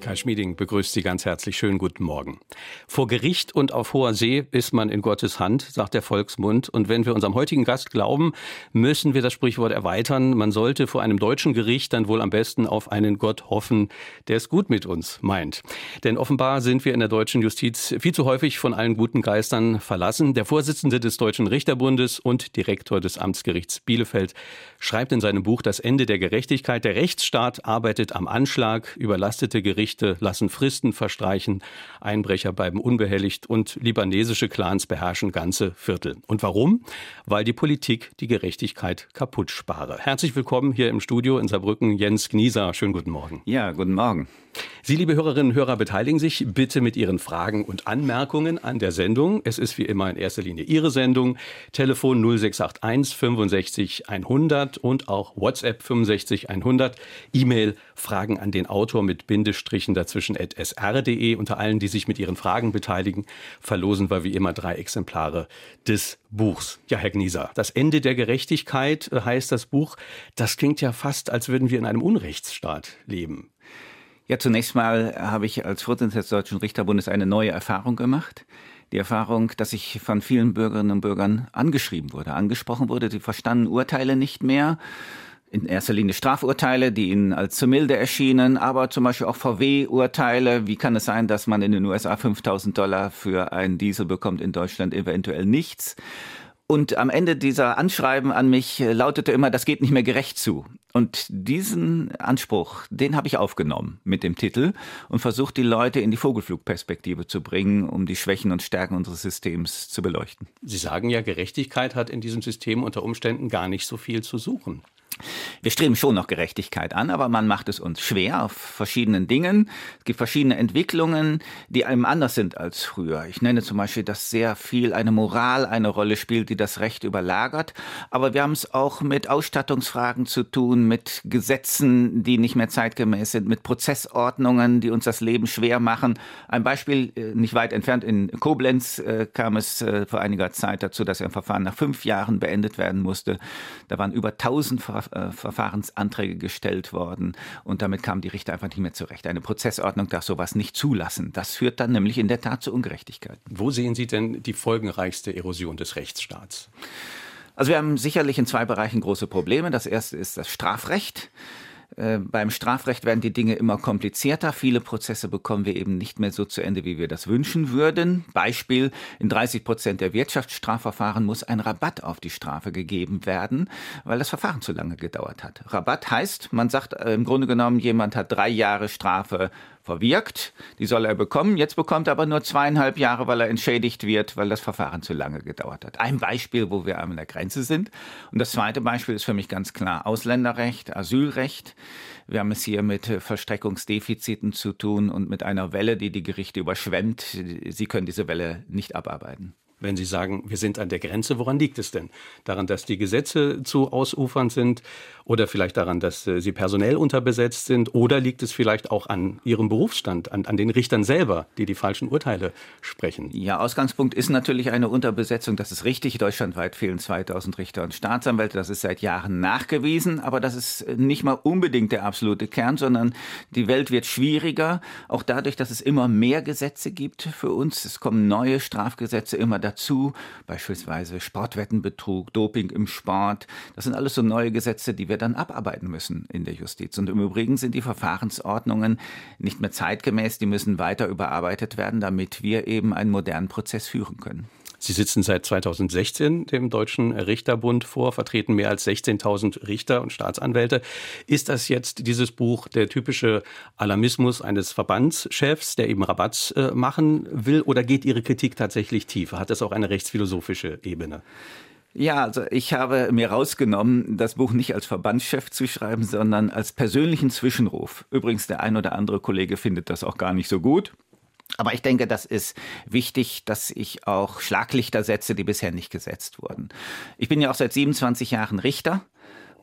Kai Schmieding begrüßt Sie ganz herzlich. Schönen guten Morgen. Vor Gericht und auf hoher See ist man in Gottes Hand, sagt der Volksmund. Und wenn wir unserem heutigen Gast glauben, müssen wir das Sprichwort erweitern. Man sollte vor einem deutschen Gericht dann wohl am besten auf einen Gott hoffen, der es gut mit uns meint. Denn offenbar sind wir in der deutschen Justiz viel zu häufig von allen guten Geistern verlassen. Der Vorsitzende des Deutschen Richterbundes und Direktor des Amtsgerichts Bielefeld schreibt in seinem Buch Das Ende der Gerechtigkeit, der Rechtsstaat arbeitet am Anschlag, überlastete Gerichte Gerichte lassen Fristen verstreichen, Einbrecher bleiben unbehelligt und libanesische Clans beherrschen ganze Viertel. Und warum? Weil die Politik die Gerechtigkeit kaputt spare. Herzlich willkommen hier im Studio in Saarbrücken, Jens Gnieser. Schönen guten Morgen. Ja, guten Morgen. Sie, liebe Hörerinnen und Hörer, beteiligen sich bitte mit Ihren Fragen und Anmerkungen an der Sendung. Es ist wie immer in erster Linie Ihre Sendung. Telefon 0681 65 100 und auch WhatsApp 65 100. E-Mail Fragen an den Autor mit Bindestrichen dazwischen at sr.de. Unter allen, die sich mit Ihren Fragen beteiligen, verlosen wir wie immer drei Exemplare des Buchs. Ja, Herr Gnieser, das Ende der Gerechtigkeit heißt das Buch. Das klingt ja fast, als würden wir in einem Unrechtsstaat leben. Ja, zunächst mal habe ich als Vorsitzender des Deutschen Richterbundes eine neue Erfahrung gemacht. Die Erfahrung, dass ich von vielen Bürgerinnen und Bürgern angeschrieben wurde, angesprochen wurde. Sie verstanden Urteile nicht mehr. In erster Linie Strafurteile, die ihnen als zu milde erschienen, aber zum Beispiel auch VW-Urteile. Wie kann es sein, dass man in den USA 5000 Dollar für einen Diesel bekommt, in Deutschland eventuell nichts? Und am Ende dieser Anschreiben an mich äh, lautete immer, das geht nicht mehr gerecht zu. Und diesen Anspruch, den habe ich aufgenommen mit dem Titel und versucht, die Leute in die Vogelflugperspektive zu bringen, um die Schwächen und Stärken unseres Systems zu beleuchten. Sie sagen ja, Gerechtigkeit hat in diesem System unter Umständen gar nicht so viel zu suchen. Wir streben schon noch Gerechtigkeit an, aber man macht es uns schwer auf verschiedenen Dingen. Es gibt verschiedene Entwicklungen, die einem anders sind als früher. Ich nenne zum Beispiel, dass sehr viel eine Moral eine Rolle spielt, die das Recht überlagert. Aber wir haben es auch mit Ausstattungsfragen zu tun, mit Gesetzen, die nicht mehr zeitgemäß sind, mit Prozessordnungen, die uns das Leben schwer machen. Ein Beispiel äh, nicht weit entfernt in Koblenz äh, kam es äh, vor einiger Zeit dazu, dass ein Verfahren nach fünf Jahren beendet werden musste. Da waren über tausend äh, Verfahrensanträge gestellt worden und damit kamen die Richter einfach nicht mehr zurecht. Eine Prozessordnung darf sowas nicht zulassen. Das führt dann nämlich in der Tat zu Ungerechtigkeiten. Wo sehen Sie denn die folgenreichste Erosion des Rechtsstaats? Also wir haben sicherlich in zwei Bereichen große Probleme. Das erste ist das Strafrecht. Äh, beim Strafrecht werden die Dinge immer komplizierter. Viele Prozesse bekommen wir eben nicht mehr so zu Ende, wie wir das wünschen würden. Beispiel, in 30 Prozent der Wirtschaftsstrafverfahren muss ein Rabatt auf die Strafe gegeben werden, weil das Verfahren zu lange gedauert hat. Rabatt heißt, man sagt äh, im Grunde genommen, jemand hat drei Jahre Strafe verwirkt. Die soll er bekommen. Jetzt bekommt er aber nur zweieinhalb Jahre, weil er entschädigt wird, weil das Verfahren zu lange gedauert hat. Ein Beispiel, wo wir an der Grenze sind. Und das zweite Beispiel ist für mich ganz klar Ausländerrecht, Asylrecht. Wir haben es hier mit Verstreckungsdefiziten zu tun und mit einer Welle, die die Gerichte überschwemmt. Sie können diese Welle nicht abarbeiten. Wenn Sie sagen, wir sind an der Grenze, woran liegt es denn? Daran, dass die Gesetze zu ausufernd sind oder vielleicht daran, dass äh, sie personell unterbesetzt sind oder liegt es vielleicht auch an Ihrem Berufsstand, an, an den Richtern selber, die die falschen Urteile sprechen? Ja, Ausgangspunkt ist natürlich eine Unterbesetzung. Das ist richtig. Deutschlandweit fehlen 2000 Richter und Staatsanwälte. Das ist seit Jahren nachgewiesen. Aber das ist nicht mal unbedingt der absolute Kern, sondern die Welt wird schwieriger. Auch dadurch, dass es immer mehr Gesetze gibt für uns. Es kommen neue Strafgesetze immer dazu dazu, beispielsweise Sportwettenbetrug, Doping im Sport. Das sind alles so neue Gesetze, die wir dann abarbeiten müssen in der Justiz. Und im Übrigen sind die Verfahrensordnungen nicht mehr zeitgemäß, die müssen weiter überarbeitet werden, damit wir eben einen modernen Prozess führen können. Sie sitzen seit 2016 dem Deutschen Richterbund vor, vertreten mehr als 16.000 Richter und Staatsanwälte. Ist das jetzt dieses Buch der typische Alarmismus eines Verbandschefs, der eben Rabatz äh, machen will, oder geht Ihre Kritik tatsächlich tiefer? Hat das auch eine rechtsphilosophische Ebene? Ja, also ich habe mir rausgenommen, das Buch nicht als Verbandschef zu schreiben, sondern als persönlichen Zwischenruf. Übrigens, der ein oder andere Kollege findet das auch gar nicht so gut. Aber ich denke, das ist wichtig, dass ich auch Schlaglichter setze, die bisher nicht gesetzt wurden. Ich bin ja auch seit 27 Jahren Richter.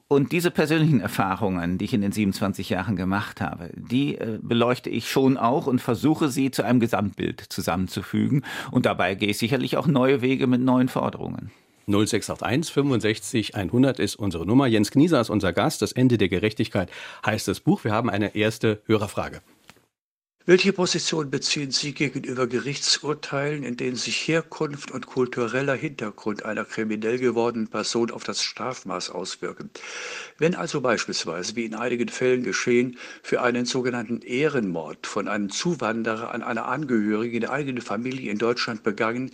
Und diese persönlichen Erfahrungen, die ich in den 27 Jahren gemacht habe, die äh, beleuchte ich schon auch und versuche sie zu einem Gesamtbild zusammenzufügen. Und dabei gehe ich sicherlich auch neue Wege mit neuen Forderungen. 0681 65 100 ist unsere Nummer. Jens Knieser ist unser Gast. Das Ende der Gerechtigkeit heißt das Buch. Wir haben eine erste Hörerfrage. Welche Position beziehen Sie gegenüber Gerichtsurteilen, in denen sich Herkunft und kultureller Hintergrund einer kriminell gewordenen Person auf das Strafmaß auswirken? Wenn also beispielsweise, wie in einigen Fällen geschehen, für einen sogenannten Ehrenmord von einem Zuwanderer an einer Angehörigen der eigenen Familie in Deutschland begangen,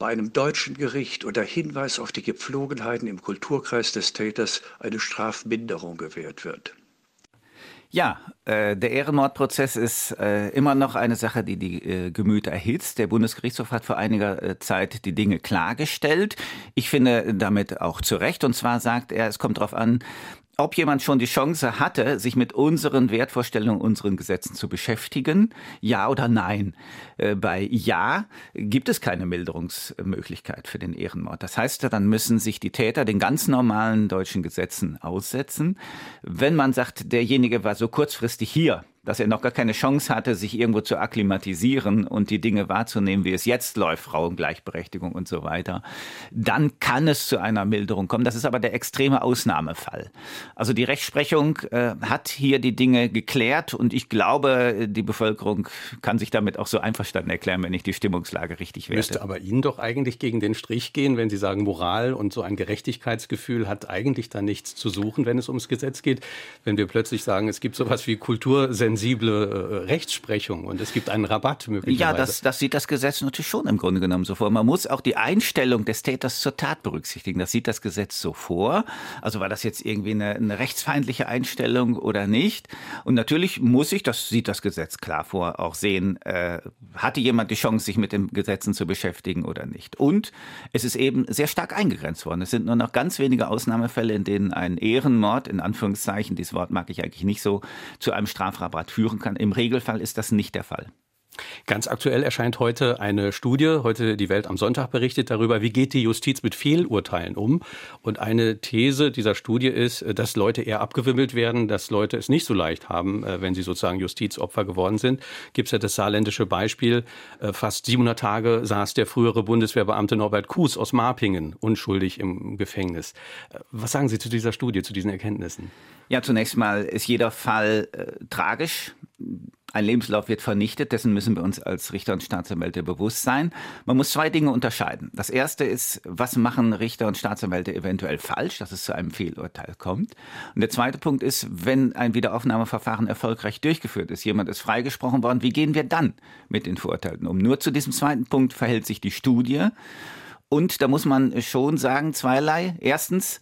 bei einem deutschen Gericht unter Hinweis auf die Gepflogenheiten im Kulturkreis des Täters eine Strafminderung gewährt wird. Ja, äh, der Ehrenmordprozess ist äh, immer noch eine Sache, die die äh, Gemüter erhitzt. Der Bundesgerichtshof hat vor einiger äh, Zeit die Dinge klargestellt. Ich finde damit auch zu Recht. Und zwar sagt er, es kommt darauf an, ob jemand schon die Chance hatte, sich mit unseren Wertvorstellungen, unseren Gesetzen zu beschäftigen, ja oder nein. Äh, bei Ja gibt es keine Milderungsmöglichkeit für den Ehrenmord. Das heißt, dann müssen sich die Täter den ganz normalen deutschen Gesetzen aussetzen. Wenn man sagt, derjenige war so kurzfristig hier, dass er noch gar keine Chance hatte, sich irgendwo zu akklimatisieren und die Dinge wahrzunehmen, wie es jetzt läuft, Frauengleichberechtigung und so weiter, dann kann es zu einer Milderung kommen. Das ist aber der extreme Ausnahmefall. Also die Rechtsprechung äh, hat hier die Dinge geklärt und ich glaube, die Bevölkerung kann sich damit auch so einverstanden erklären, wenn ich die Stimmungslage richtig werte. Müsste aber Ihnen doch eigentlich gegen den Strich gehen, wenn Sie sagen, Moral und so ein Gerechtigkeitsgefühl hat eigentlich da nichts zu suchen, wenn es ums Gesetz geht. Wenn wir plötzlich sagen, es gibt sowas wie Kultursensibilität, sensible äh, Rechtsprechung und es gibt einen Rabatt möglicherweise. Ja, das, das sieht das Gesetz natürlich schon im Grunde genommen so vor. Man muss auch die Einstellung des Täters zur Tat berücksichtigen. Das sieht das Gesetz so vor. Also war das jetzt irgendwie eine, eine rechtsfeindliche Einstellung oder nicht? Und natürlich muss ich, das sieht das Gesetz klar vor, auch sehen, äh, hatte jemand die Chance, sich mit den Gesetzen zu beschäftigen oder nicht. Und es ist eben sehr stark eingegrenzt worden. Es sind nur noch ganz wenige Ausnahmefälle, in denen ein Ehrenmord, in Anführungszeichen, dieses Wort mag ich eigentlich nicht so, zu einem Strafrabatt Staat führen kann. Im Regelfall ist das nicht der Fall. Ganz aktuell erscheint heute eine Studie, heute die Welt am Sonntag berichtet darüber, wie geht die Justiz mit Fehlurteilen um. Und eine These dieser Studie ist, dass Leute eher abgewimmelt werden, dass Leute es nicht so leicht haben, äh, wenn sie sozusagen Justizopfer geworden sind. Gibt es ja das saarländische Beispiel, äh, fast 700 Tage saß der frühere Bundeswehrbeamte Norbert Kuhs aus Marpingen unschuldig im Gefängnis. Äh, was sagen Sie zu dieser Studie, zu diesen Erkenntnissen? Ja, zunächst mal ist jeder Fall äh, tragisch. Ein Lebenslauf wird vernichtet, dessen müssen wir uns als Richter und Staatsanwälte bewusst sein. Man muss zwei Dinge unterscheiden. Das erste ist, was machen Richter und Staatsanwälte eventuell falsch, dass es zu einem Fehlurteil kommt. Und der zweite Punkt ist, wenn ein Wiederaufnahmeverfahren erfolgreich durchgeführt ist, jemand ist freigesprochen worden, wie gehen wir dann mit den Verurteilten um? Nur zu diesem zweiten Punkt verhält sich die Studie. Und da muss man schon sagen, zweierlei. Erstens,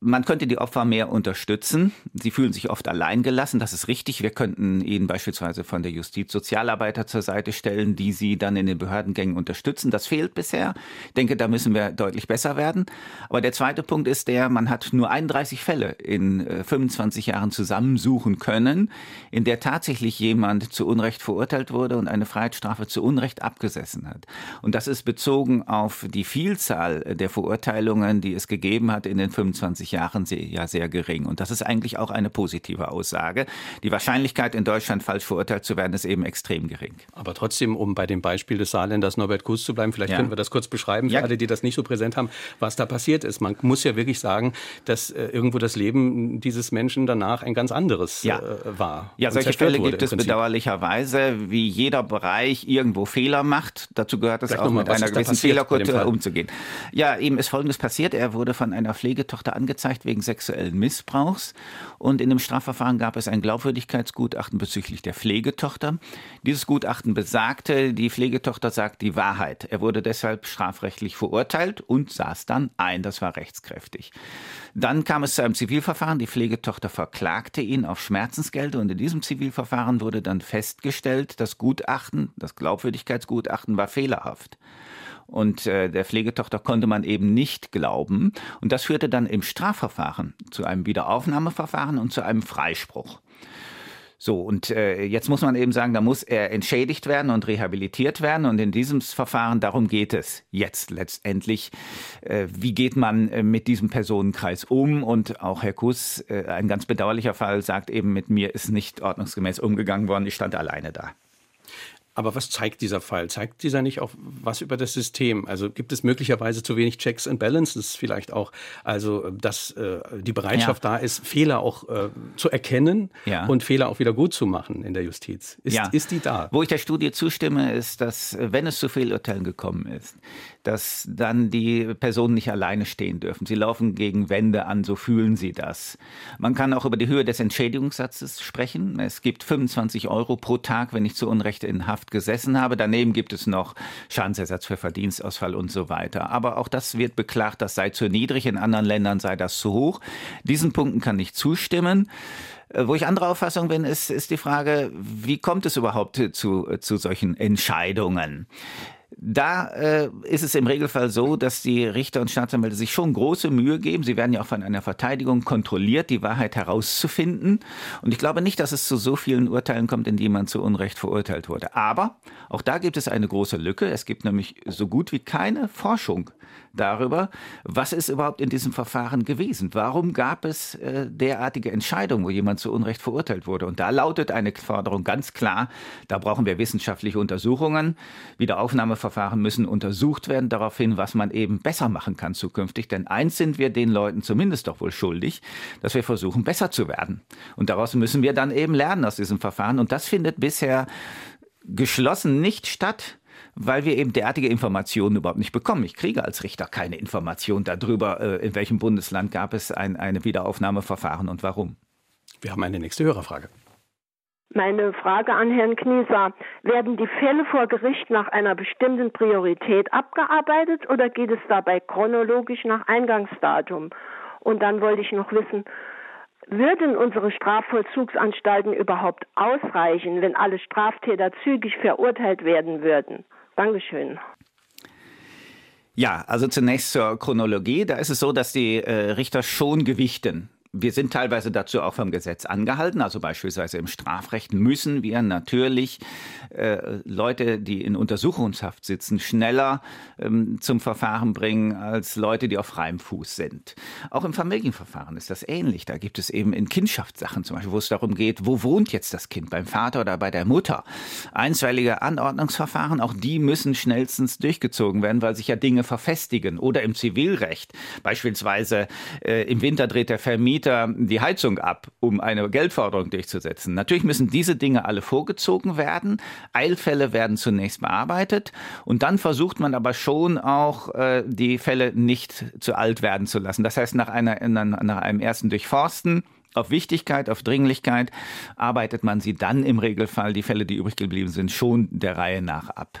man könnte die Opfer mehr unterstützen. Sie fühlen sich oft alleingelassen. Das ist richtig. Wir könnten ihnen beispielsweise von der Justiz Sozialarbeiter zur Seite stellen, die sie dann in den Behördengängen unterstützen. Das fehlt bisher. Ich denke, da müssen wir deutlich besser werden. Aber der zweite Punkt ist der, man hat nur 31 Fälle in 25 äh, Jahren zusammensuchen können, in der tatsächlich jemand zu Unrecht verurteilt wurde und eine Freiheitsstrafe zu Unrecht abgesessen hat. Und das ist bezogen auf die Vielzahl der Verurteilungen, die es gegeben hat in den 25 20 Jahren ja sehr gering. Und das ist eigentlich auch eine positive Aussage. Die Wahrscheinlichkeit, in Deutschland falsch verurteilt zu werden, ist eben extrem gering. Aber trotzdem, um bei dem Beispiel des Saarländers Norbert Kuss zu bleiben, vielleicht ja. können wir das kurz beschreiben, für ja. alle, die das nicht so präsent haben, was da passiert ist. Man muss ja wirklich sagen, dass äh, irgendwo das Leben dieses Menschen danach ein ganz anderes ja. äh, war. Ja, solche Fälle gibt es bedauerlicherweise, wie jeder Bereich irgendwo Fehler macht. Dazu gehört es auch, mit einer gewissen Fehlerkultur umzugehen. Ja, ihm ist Folgendes passiert. Er wurde von einer Pflegetochter angezeigt angezeigt wegen sexuellen Missbrauchs. Und in dem Strafverfahren gab es ein Glaubwürdigkeitsgutachten bezüglich der Pflegetochter. Dieses Gutachten besagte, die Pflegetochter sagt die Wahrheit. Er wurde deshalb strafrechtlich verurteilt und saß dann ein. Das war rechtskräftig. Dann kam es zu einem Zivilverfahren. Die Pflegetochter verklagte ihn auf Schmerzensgelder und in diesem Zivilverfahren wurde dann festgestellt, das Gutachten, das Glaubwürdigkeitsgutachten war fehlerhaft. Und äh, der Pflegetochter konnte man eben nicht glauben. Und das führte dann im Strafverfahren zu einem Wiederaufnahmeverfahren und zu einem Freispruch. So, und äh, jetzt muss man eben sagen, da muss er entschädigt werden und rehabilitiert werden. Und in diesem Verfahren, darum geht es jetzt letztendlich. Äh, wie geht man äh, mit diesem Personenkreis um? Und auch Herr Kuss, äh, ein ganz bedauerlicher Fall, sagt eben, mit mir ist nicht ordnungsgemäß umgegangen worden. Ich stand alleine da. Aber was zeigt dieser Fall? Zeigt dieser nicht auch was über das System? Also gibt es möglicherweise zu wenig Checks and Balances vielleicht auch? Also dass äh, die Bereitschaft ja. da ist, Fehler auch äh, zu erkennen ja. und Fehler auch wieder gut zu machen in der Justiz. Ist, ja. ist die da? Wo ich der Studie zustimme, ist, dass wenn es zu Fehlurteilen gekommen ist, dass dann die Personen nicht alleine stehen dürfen. Sie laufen gegen Wände an, so fühlen sie das. Man kann auch über die Höhe des Entschädigungssatzes sprechen. Es gibt 25 Euro pro Tag, wenn ich zu Unrecht in Haft gesessen habe. Daneben gibt es noch Schadensersatz für Verdienstausfall und so weiter. Aber auch das wird beklagt, das sei zu niedrig. In anderen Ländern sei das zu hoch. Diesen Punkten kann ich zustimmen. Äh, wo ich anderer Auffassung bin, ist, ist die Frage, wie kommt es überhaupt zu, zu solchen Entscheidungen? Da äh, ist es im Regelfall so, dass die Richter und Staatsanwälte sich schon große Mühe geben. Sie werden ja auch von einer Verteidigung kontrolliert, die Wahrheit herauszufinden. Und ich glaube nicht, dass es zu so vielen Urteilen kommt, in die man zu Unrecht verurteilt wurde. Aber auch da gibt es eine große Lücke. Es gibt nämlich so gut wie keine Forschung darüber, was ist überhaupt in diesem Verfahren gewesen. Warum gab es äh, derartige Entscheidungen, wo jemand zu Unrecht verurteilt wurde? Und da lautet eine Forderung ganz klar, da brauchen wir wissenschaftliche Untersuchungen. Wiederaufnahmeverfahren müssen untersucht werden daraufhin, was man eben besser machen kann zukünftig. Denn eins sind wir den Leuten zumindest doch wohl schuldig, dass wir versuchen, besser zu werden. Und daraus müssen wir dann eben lernen aus diesem Verfahren. Und das findet bisher geschlossen nicht statt weil wir eben derartige Informationen überhaupt nicht bekommen. Ich kriege als Richter keine Information darüber, äh, in welchem Bundesland gab es ein eine Wiederaufnahmeverfahren und warum. Wir haben eine nächste Hörerfrage. Meine Frage an Herrn Knieser. Werden die Fälle vor Gericht nach einer bestimmten Priorität abgearbeitet oder geht es dabei chronologisch nach Eingangsdatum? Und dann wollte ich noch wissen, würden unsere Strafvollzugsanstalten überhaupt ausreichen, wenn alle Straftäter zügig verurteilt werden würden? Dankeschön. Ja, also zunächst zur Chronologie. Da ist es so, dass die äh, Richter schon gewichten wir sind teilweise dazu auch vom Gesetz angehalten. Also beispielsweise im Strafrecht müssen wir natürlich äh, Leute, die in Untersuchungshaft sitzen, schneller ähm, zum Verfahren bringen als Leute, die auf freiem Fuß sind. Auch im Familienverfahren ist das ähnlich. Da gibt es eben in Kindschaftssachen zum Beispiel, wo es darum geht, wo wohnt jetzt das Kind, beim Vater oder bei der Mutter. Einstweilige Anordnungsverfahren, auch die müssen schnellstens durchgezogen werden, weil sich ja Dinge verfestigen. Oder im Zivilrecht, beispielsweise äh, im Winter dreht der Vermieter Mieter die Heizung ab, um eine Geldforderung durchzusetzen. Natürlich müssen diese Dinge alle vorgezogen werden. Eilfälle werden zunächst bearbeitet und dann versucht man aber schon auch, äh, die Fälle nicht zu alt werden zu lassen. Das heißt, nach, einer, nach einem ersten Durchforsten auf Wichtigkeit, auf Dringlichkeit arbeitet man sie dann im Regelfall, die Fälle, die übrig geblieben sind, schon der Reihe nach ab.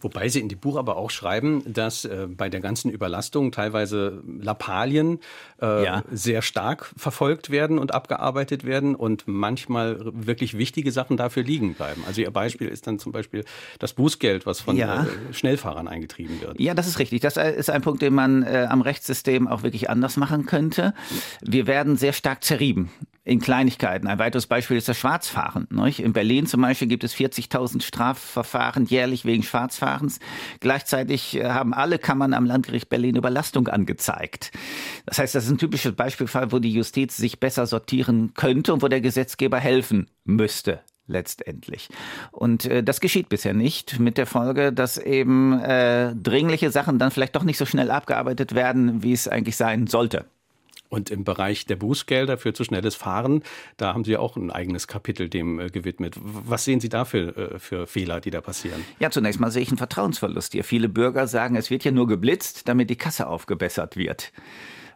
Wobei Sie in dem Buch aber auch schreiben, dass äh, bei der ganzen Überlastung teilweise Lappalien äh, ja. sehr stark verfolgt werden und abgearbeitet werden und manchmal wirklich wichtige Sachen dafür liegen bleiben. Also Ihr Beispiel ist dann zum Beispiel das Bußgeld, was von ja. äh, Schnellfahrern eingetrieben wird. Ja, das ist richtig. Das ist ein Punkt, den man äh, am Rechtssystem auch wirklich anders machen könnte. Wir werden sehr stark zerrieben in Kleinigkeiten. Ein weiteres Beispiel ist das Schwarzfahren. Nicht? In Berlin zum Beispiel gibt es 40.000 Strafverfahren jährlich wegen Schwarzfahrens. Gleichzeitig äh, haben alle Kammern am Landgericht Berlin Überlastung angezeigt. Das heißt, das ist ein typisches Beispielfall, wo die Justiz sich besser sortieren könnte und wo der Gesetzgeber helfen müsste letztendlich. Und äh, das geschieht bisher nicht, mit der Folge, dass eben äh, dringliche Sachen dann vielleicht doch nicht so schnell abgearbeitet werden, wie es eigentlich sein sollte. Und im Bereich der Bußgelder für zu schnelles Fahren, da haben Sie auch ein eigenes Kapitel dem äh, gewidmet. Was sehen Sie da für, äh, für Fehler, die da passieren? Ja, zunächst mal sehe ich einen Vertrauensverlust hier. Viele Bürger sagen, es wird ja nur geblitzt, damit die Kasse aufgebessert wird.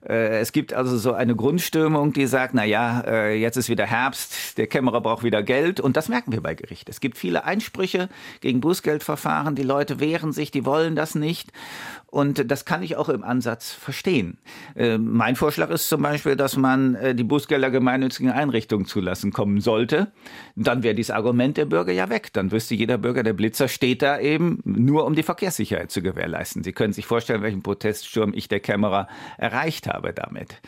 Äh, es gibt also so eine Grundstimmung, die sagt, na ja, äh, jetzt ist wieder Herbst, der Kämmerer braucht wieder Geld und das merken wir bei Gericht. Es gibt viele Einsprüche gegen Bußgeldverfahren, die Leute wehren sich, die wollen das nicht und das kann ich auch im Ansatz verstehen. Äh, mein Vorschlag ist zum Beispiel, dass man die Bußgelder gemeinnützigen Einrichtungen zulassen kommen sollte. Dann wäre dieses Argument der Bürger ja weg. Dann wüsste jeder Bürger, der Blitzer steht da eben nur, um die Verkehrssicherheit zu gewährleisten. Sie können sich vorstellen, welchen Proteststurm ich der Kämmerer erreicht habe habe damit.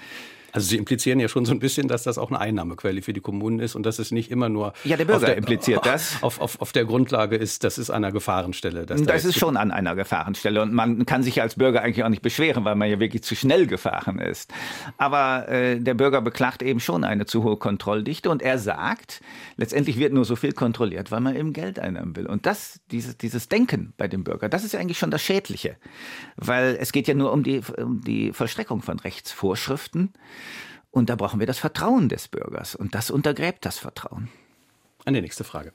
Also Sie implizieren ja schon so ein bisschen, dass das auch eine Einnahmequelle für die Kommunen ist und dass es nicht immer nur ja, der Bürger der, impliziert das. Auf, auf, auf der Grundlage ist, das ist an einer Gefahrenstelle. das da ist schon an einer Gefahrenstelle und man kann sich als Bürger eigentlich auch nicht beschweren, weil man ja wirklich zu schnell gefahren ist. Aber äh, der Bürger beklagt eben schon eine zu hohe Kontrolldichte und er sagt, letztendlich wird nur so viel kontrolliert, weil man eben Geld einnehmen will. Und das, dieses, dieses Denken bei dem Bürger, das ist ja eigentlich schon das Schädliche, weil es geht ja nur um die, um die Vollstreckung von Rechtsvorschriften. Und da brauchen wir das Vertrauen des Bürgers. Und das untergräbt das Vertrauen. Eine nächste Frage.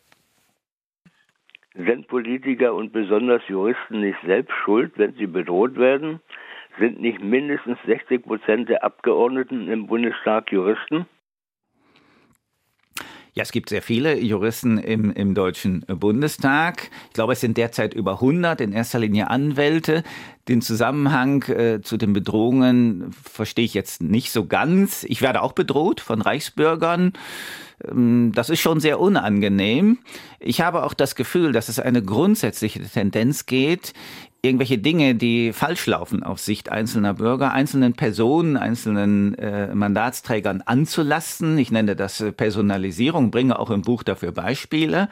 Sind Politiker und besonders Juristen nicht selbst schuld, wenn sie bedroht werden? Sind nicht mindestens 60 Prozent der Abgeordneten im Bundestag Juristen? Ja, es gibt sehr viele Juristen im, im Deutschen Bundestag. Ich glaube, es sind derzeit über 100, in erster Linie Anwälte. Den Zusammenhang äh, zu den Bedrohungen verstehe ich jetzt nicht so ganz. Ich werde auch bedroht von Reichsbürgern. Ähm, das ist schon sehr unangenehm. Ich habe auch das Gefühl, dass es eine grundsätzliche Tendenz geht, irgendwelche Dinge, die falsch laufen auf Sicht einzelner Bürger, einzelnen Personen, einzelnen äh, Mandatsträgern anzulasten. Ich nenne das äh, Personalisierung, bringe auch im Buch dafür Beispiele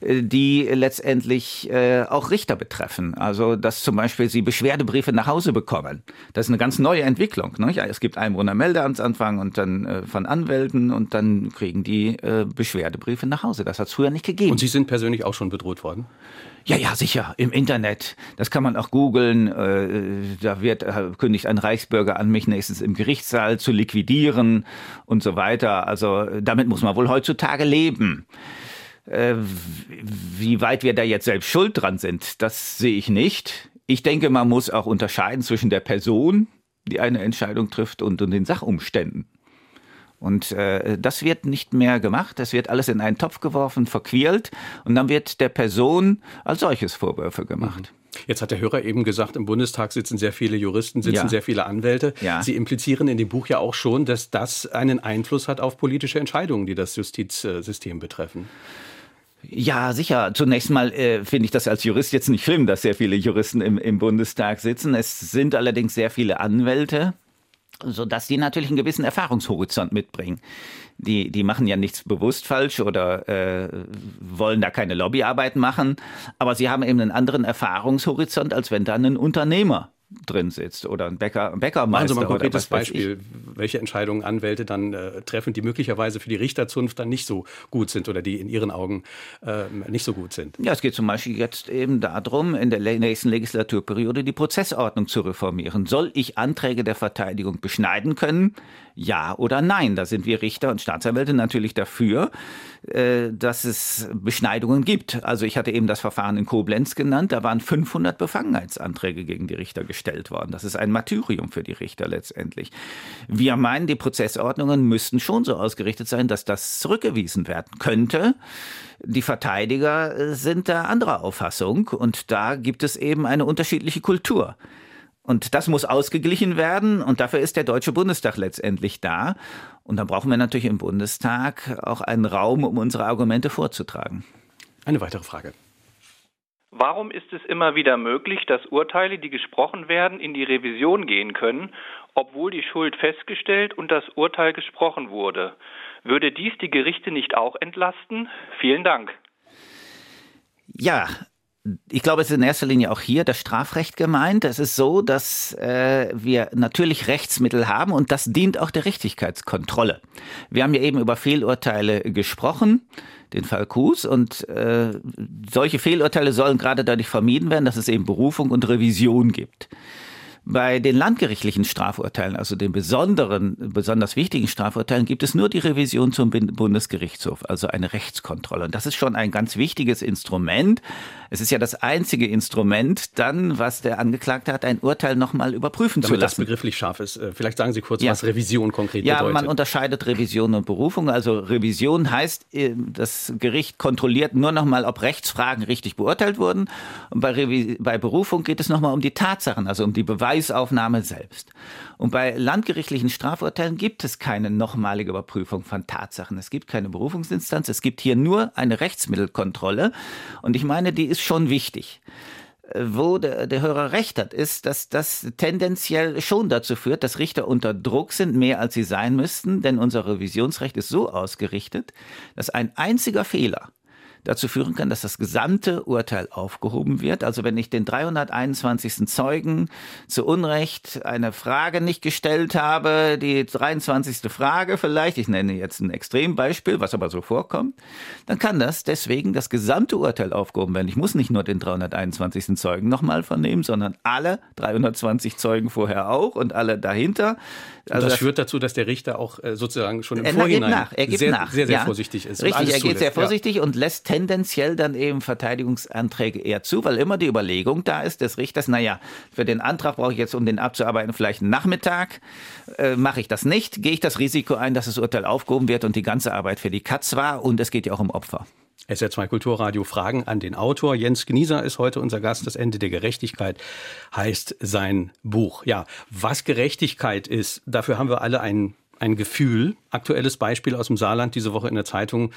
äh, die letztendlich äh, auch Richter betreffen. Also, dass zum Beispiel sie Beschwerdebriefe nach Hause bekommen. Das ist eine ganz neue Entwicklung. Ne? Es gibt Einwohnermeldeamtsanfang und dann äh, von Anwälten und dann kriegen die äh, Beschwerdebriefe nach Hause. Das hat es früher nicht gegeben. Und Sie sind persönlich auch schon bedroht worden? Ja, ja, sicher, im Internet. Das kann man auch googeln. Äh, da wird äh, kündigt ein Reichsbürger an, mich nächstens im Gerichtssaal zu liquidieren und so weiter. Also damit muss man wohl heutzutage leben. Äh, wie weit wir da jetzt selbst schuld dran sind, das sehe ich nicht. Ich denke, man muss auch unterscheiden zwischen der Person, die eine Entscheidung trifft, und, und den Sachumständen. Und äh, das wird nicht mehr gemacht. Es wird alles in einen Topf geworfen, verquält und dann wird der Person als solches Vorwürfe gemacht. Mhm. Jetzt hat der Hörer eben gesagt, im Bundestag sitzen sehr viele Juristen, sitzen ja. sehr viele Anwälte. Ja. Sie implizieren in dem Buch ja auch schon, dass das einen Einfluss hat auf politische Entscheidungen, die das Justizsystem betreffen. Ja, sicher. Zunächst mal äh, finde ich das als Jurist jetzt nicht schlimm, dass sehr viele Juristen im, im Bundestag sitzen. Es sind allerdings sehr viele Anwälte sodass die natürlich einen gewissen Erfahrungshorizont mitbringen. Die, die machen ja nichts bewusst falsch oder äh, wollen da keine Lobbyarbeit machen, aber sie haben eben einen anderen Erfahrungshorizont, als wenn da ein Unternehmer drin sitzt oder ein Bäcker, ein Bäckermeister. Machen Sie mal ein konkretes Beispiel, welche Entscheidungen Anwälte dann äh, treffen, die möglicherweise für die Richterzunft dann nicht so gut sind oder die in Ihren Augen äh, nicht so gut sind. Ja, es geht zum Beispiel jetzt eben darum, in der nächsten Legislaturperiode die Prozessordnung zu reformieren. Soll ich Anträge der Verteidigung beschneiden können? Ja oder nein? Da sind wir Richter und Staatsanwälte natürlich dafür, äh, dass es Beschneidungen gibt. Also ich hatte eben das Verfahren in Koblenz genannt, da waren 500 Befangenheitsanträge gegen die Richter gestellt gestellt worden. Das ist ein Martyrium für die Richter letztendlich. Wir meinen, die Prozessordnungen müssten schon so ausgerichtet sein, dass das zurückgewiesen werden könnte. Die Verteidiger sind da anderer Auffassung und da gibt es eben eine unterschiedliche Kultur. Und das muss ausgeglichen werden und dafür ist der Deutsche Bundestag letztendlich da. Und dann brauchen wir natürlich im Bundestag auch einen Raum, um unsere Argumente vorzutragen. Eine weitere Frage. Warum ist es immer wieder möglich, dass Urteile, die gesprochen werden, in die Revision gehen können, obwohl die Schuld festgestellt und das Urteil gesprochen wurde? Würde dies die Gerichte nicht auch entlasten? Vielen Dank. Ja, ich glaube, es ist in erster Linie auch hier das Strafrecht gemeint. Es ist so, dass äh, wir natürlich Rechtsmittel haben und das dient auch der Richtigkeitskontrolle. Wir haben ja eben über Fehlurteile gesprochen den Fall Kuhs. Und äh, solche Fehlurteile sollen gerade dadurch vermieden werden, dass es eben Berufung und Revision gibt. Bei den landgerichtlichen Strafurteilen, also den besonderen, besonders wichtigen Strafurteilen, gibt es nur die Revision zum Bundesgerichtshof, also eine Rechtskontrolle. Und das ist schon ein ganz wichtiges Instrument. Es ist ja das einzige Instrument dann, was der Angeklagte hat, ein Urteil nochmal überprüfen Damit zu lassen. das begrifflich scharf ist. Äh, vielleicht sagen Sie kurz, ja. was Revision konkret ja, bedeutet. Ja, man unterscheidet Revision und Berufung. Also Revision heißt, äh, das Gericht kontrolliert nur nochmal, ob Rechtsfragen richtig beurteilt wurden. Und bei, Revi bei Berufung geht es nochmal um die Tatsachen, also um die Beweise Beweisaufnahme selbst. Und bei landgerichtlichen Strafurteilen gibt es keine nochmalige Überprüfung von Tatsachen. Es gibt keine Berufungsinstanz. Es gibt hier nur eine Rechtsmittelkontrolle. Und ich meine, die ist schon wichtig. wo der, der Hörer recht hat, ist, dass das tendenziell schon dazu führt, dass Richter unter Druck sind, mehr als sie sein müssten, denn unser Revisionsrecht ist so ausgerichtet, dass ein einziger Fehler dazu führen kann, dass das gesamte Urteil aufgehoben wird. Also wenn ich den 321. Zeugen zu Unrecht eine Frage nicht gestellt habe, die 23. Frage vielleicht, ich nenne jetzt ein Extrembeispiel, was aber so vorkommt, dann kann das deswegen das gesamte Urteil aufgehoben werden. Ich muss nicht nur den 321. Zeugen nochmal vernehmen, sondern alle 320 Zeugen vorher auch und alle dahinter. Also das, das, führt dazu, dass der Richter auch äh, sozusagen schon im er Vorhinein nach. Er gibt sehr, nach. sehr, sehr ja. vorsichtig ist. Richtig, er geht sehr vorsichtig ja. und lässt tendenziell dann eben Verteidigungsanträge eher zu, weil immer die Überlegung da ist des Richters, naja, für den Antrag brauche ich jetzt, um den abzuarbeiten, vielleicht einen Nachmittag. Äh, Mache ich das nicht, gehe ich das Risiko ein, dass das Urteil aufgehoben wird und die ganze Arbeit für die Katz war und es geht ja auch um Opfer. SR2 Kulturradio Fragen an den Autor. Jens Gnieser ist heute unser Gast. Das Ende der Gerechtigkeit heißt sein Buch. Ja, was Gerechtigkeit ist, dafür haben wir alle ein, ein Gefühl. Aktuelles Beispiel aus dem Saarland diese Woche in der Zeitung.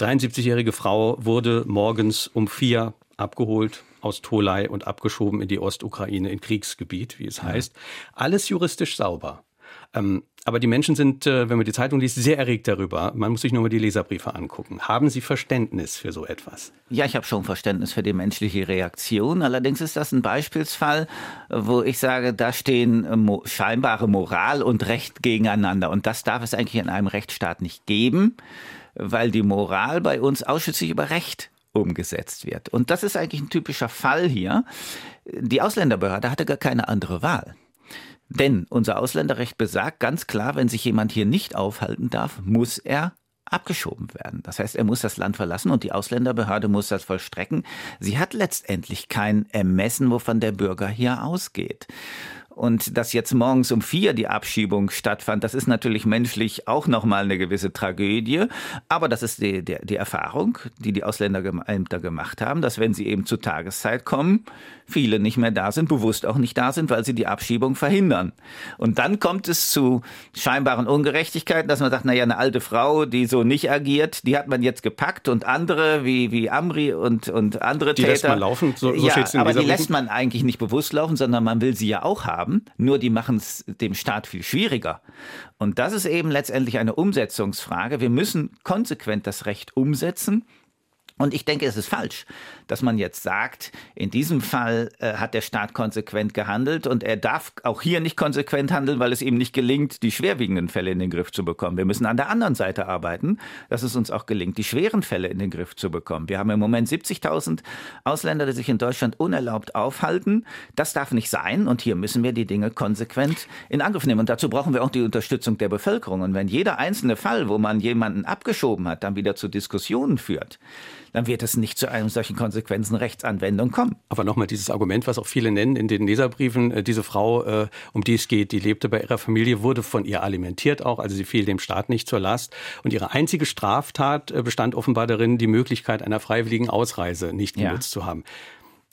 73-jährige Frau wurde morgens um vier abgeholt aus Tolai und abgeschoben in die Ostukraine, in Kriegsgebiet, wie es heißt. Alles juristisch sauber. Ähm, aber die Menschen sind, äh, wenn man die Zeitung liest, sehr erregt darüber. Man muss sich nur mal die Leserbriefe angucken. Haben Sie Verständnis für so etwas? Ja, ich habe schon Verständnis für die menschliche Reaktion. Allerdings ist das ein Beispielsfall, wo ich sage, da stehen äh, scheinbare Moral und Recht gegeneinander. Und das darf es eigentlich in einem Rechtsstaat nicht geben, weil die Moral bei uns ausschließlich über Recht umgesetzt wird. Und das ist eigentlich ein typischer Fall hier. Die Ausländerbehörde hatte gar keine andere Wahl. Denn unser Ausländerrecht besagt ganz klar, wenn sich jemand hier nicht aufhalten darf, muss er abgeschoben werden. Das heißt, er muss das Land verlassen und die Ausländerbehörde muss das vollstrecken. Sie hat letztendlich kein Ermessen, wovon der Bürger hier ausgeht. Und dass jetzt morgens um vier die Abschiebung stattfand, das ist natürlich menschlich auch nochmal eine gewisse Tragödie. Aber das ist die, die, die Erfahrung, die die Ausländerämter gemacht haben, dass wenn sie eben zur Tageszeit kommen, viele nicht mehr da sind, bewusst auch nicht da sind, weil sie die Abschiebung verhindern. Und dann kommt es zu scheinbaren Ungerechtigkeiten, dass man sagt, naja, eine alte Frau, die so nicht agiert, die hat man jetzt gepackt und andere wie, wie Amri und, und andere die Täter. Die lässt man laufen, so, so ja, aber die lässt man eigentlich nicht bewusst laufen, sondern man will sie ja auch haben haben, nur die machen es dem Staat viel schwieriger. Und das ist eben letztendlich eine Umsetzungsfrage. Wir müssen konsequent das Recht umsetzen. Und ich denke, es ist falsch, dass man jetzt sagt, in diesem Fall äh, hat der Staat konsequent gehandelt und er darf auch hier nicht konsequent handeln, weil es ihm nicht gelingt, die schwerwiegenden Fälle in den Griff zu bekommen. Wir müssen an der anderen Seite arbeiten, dass es uns auch gelingt, die schweren Fälle in den Griff zu bekommen. Wir haben im Moment 70.000 Ausländer, die sich in Deutschland unerlaubt aufhalten. Das darf nicht sein und hier müssen wir die Dinge konsequent in Angriff nehmen. Und dazu brauchen wir auch die Unterstützung der Bevölkerung. Und wenn jeder einzelne Fall, wo man jemanden abgeschoben hat, dann wieder zu Diskussionen führt, dann wird es nicht zu einem solchen Konsequenzen Rechtsanwendung kommen. Aber nochmal dieses Argument, was auch viele nennen in den Leserbriefen, äh, diese Frau, äh, um die es geht, die lebte bei ihrer Familie, wurde von ihr alimentiert auch, also sie fiel dem Staat nicht zur Last. Und ihre einzige Straftat äh, bestand offenbar darin, die Möglichkeit einer freiwilligen Ausreise nicht genutzt ja. zu haben.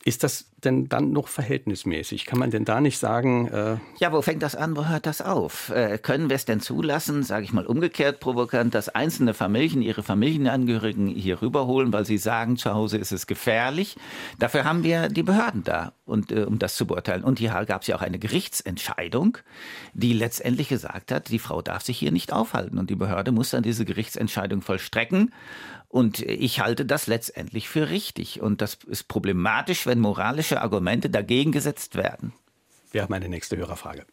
Ist das denn dann noch verhältnismäßig? Kann man denn da nicht sagen? Äh ja, wo fängt das an? Wo hört das auf? Äh, können wir es denn zulassen, sage ich mal umgekehrt provokant, dass einzelne Familien ihre Familienangehörigen hier rüberholen, weil sie sagen, zu Hause ist es gefährlich? Dafür haben wir die Behörden da, und, äh, um das zu beurteilen. Und hier gab es ja auch eine Gerichtsentscheidung, die letztendlich gesagt hat, die Frau darf sich hier nicht aufhalten. Und die Behörde muss dann diese Gerichtsentscheidung vollstrecken. Und ich halte das letztendlich für richtig. Und das ist problematisch, wenn moralische Argumente dagegen gesetzt werden. Wir haben eine nächste Hörerfrage.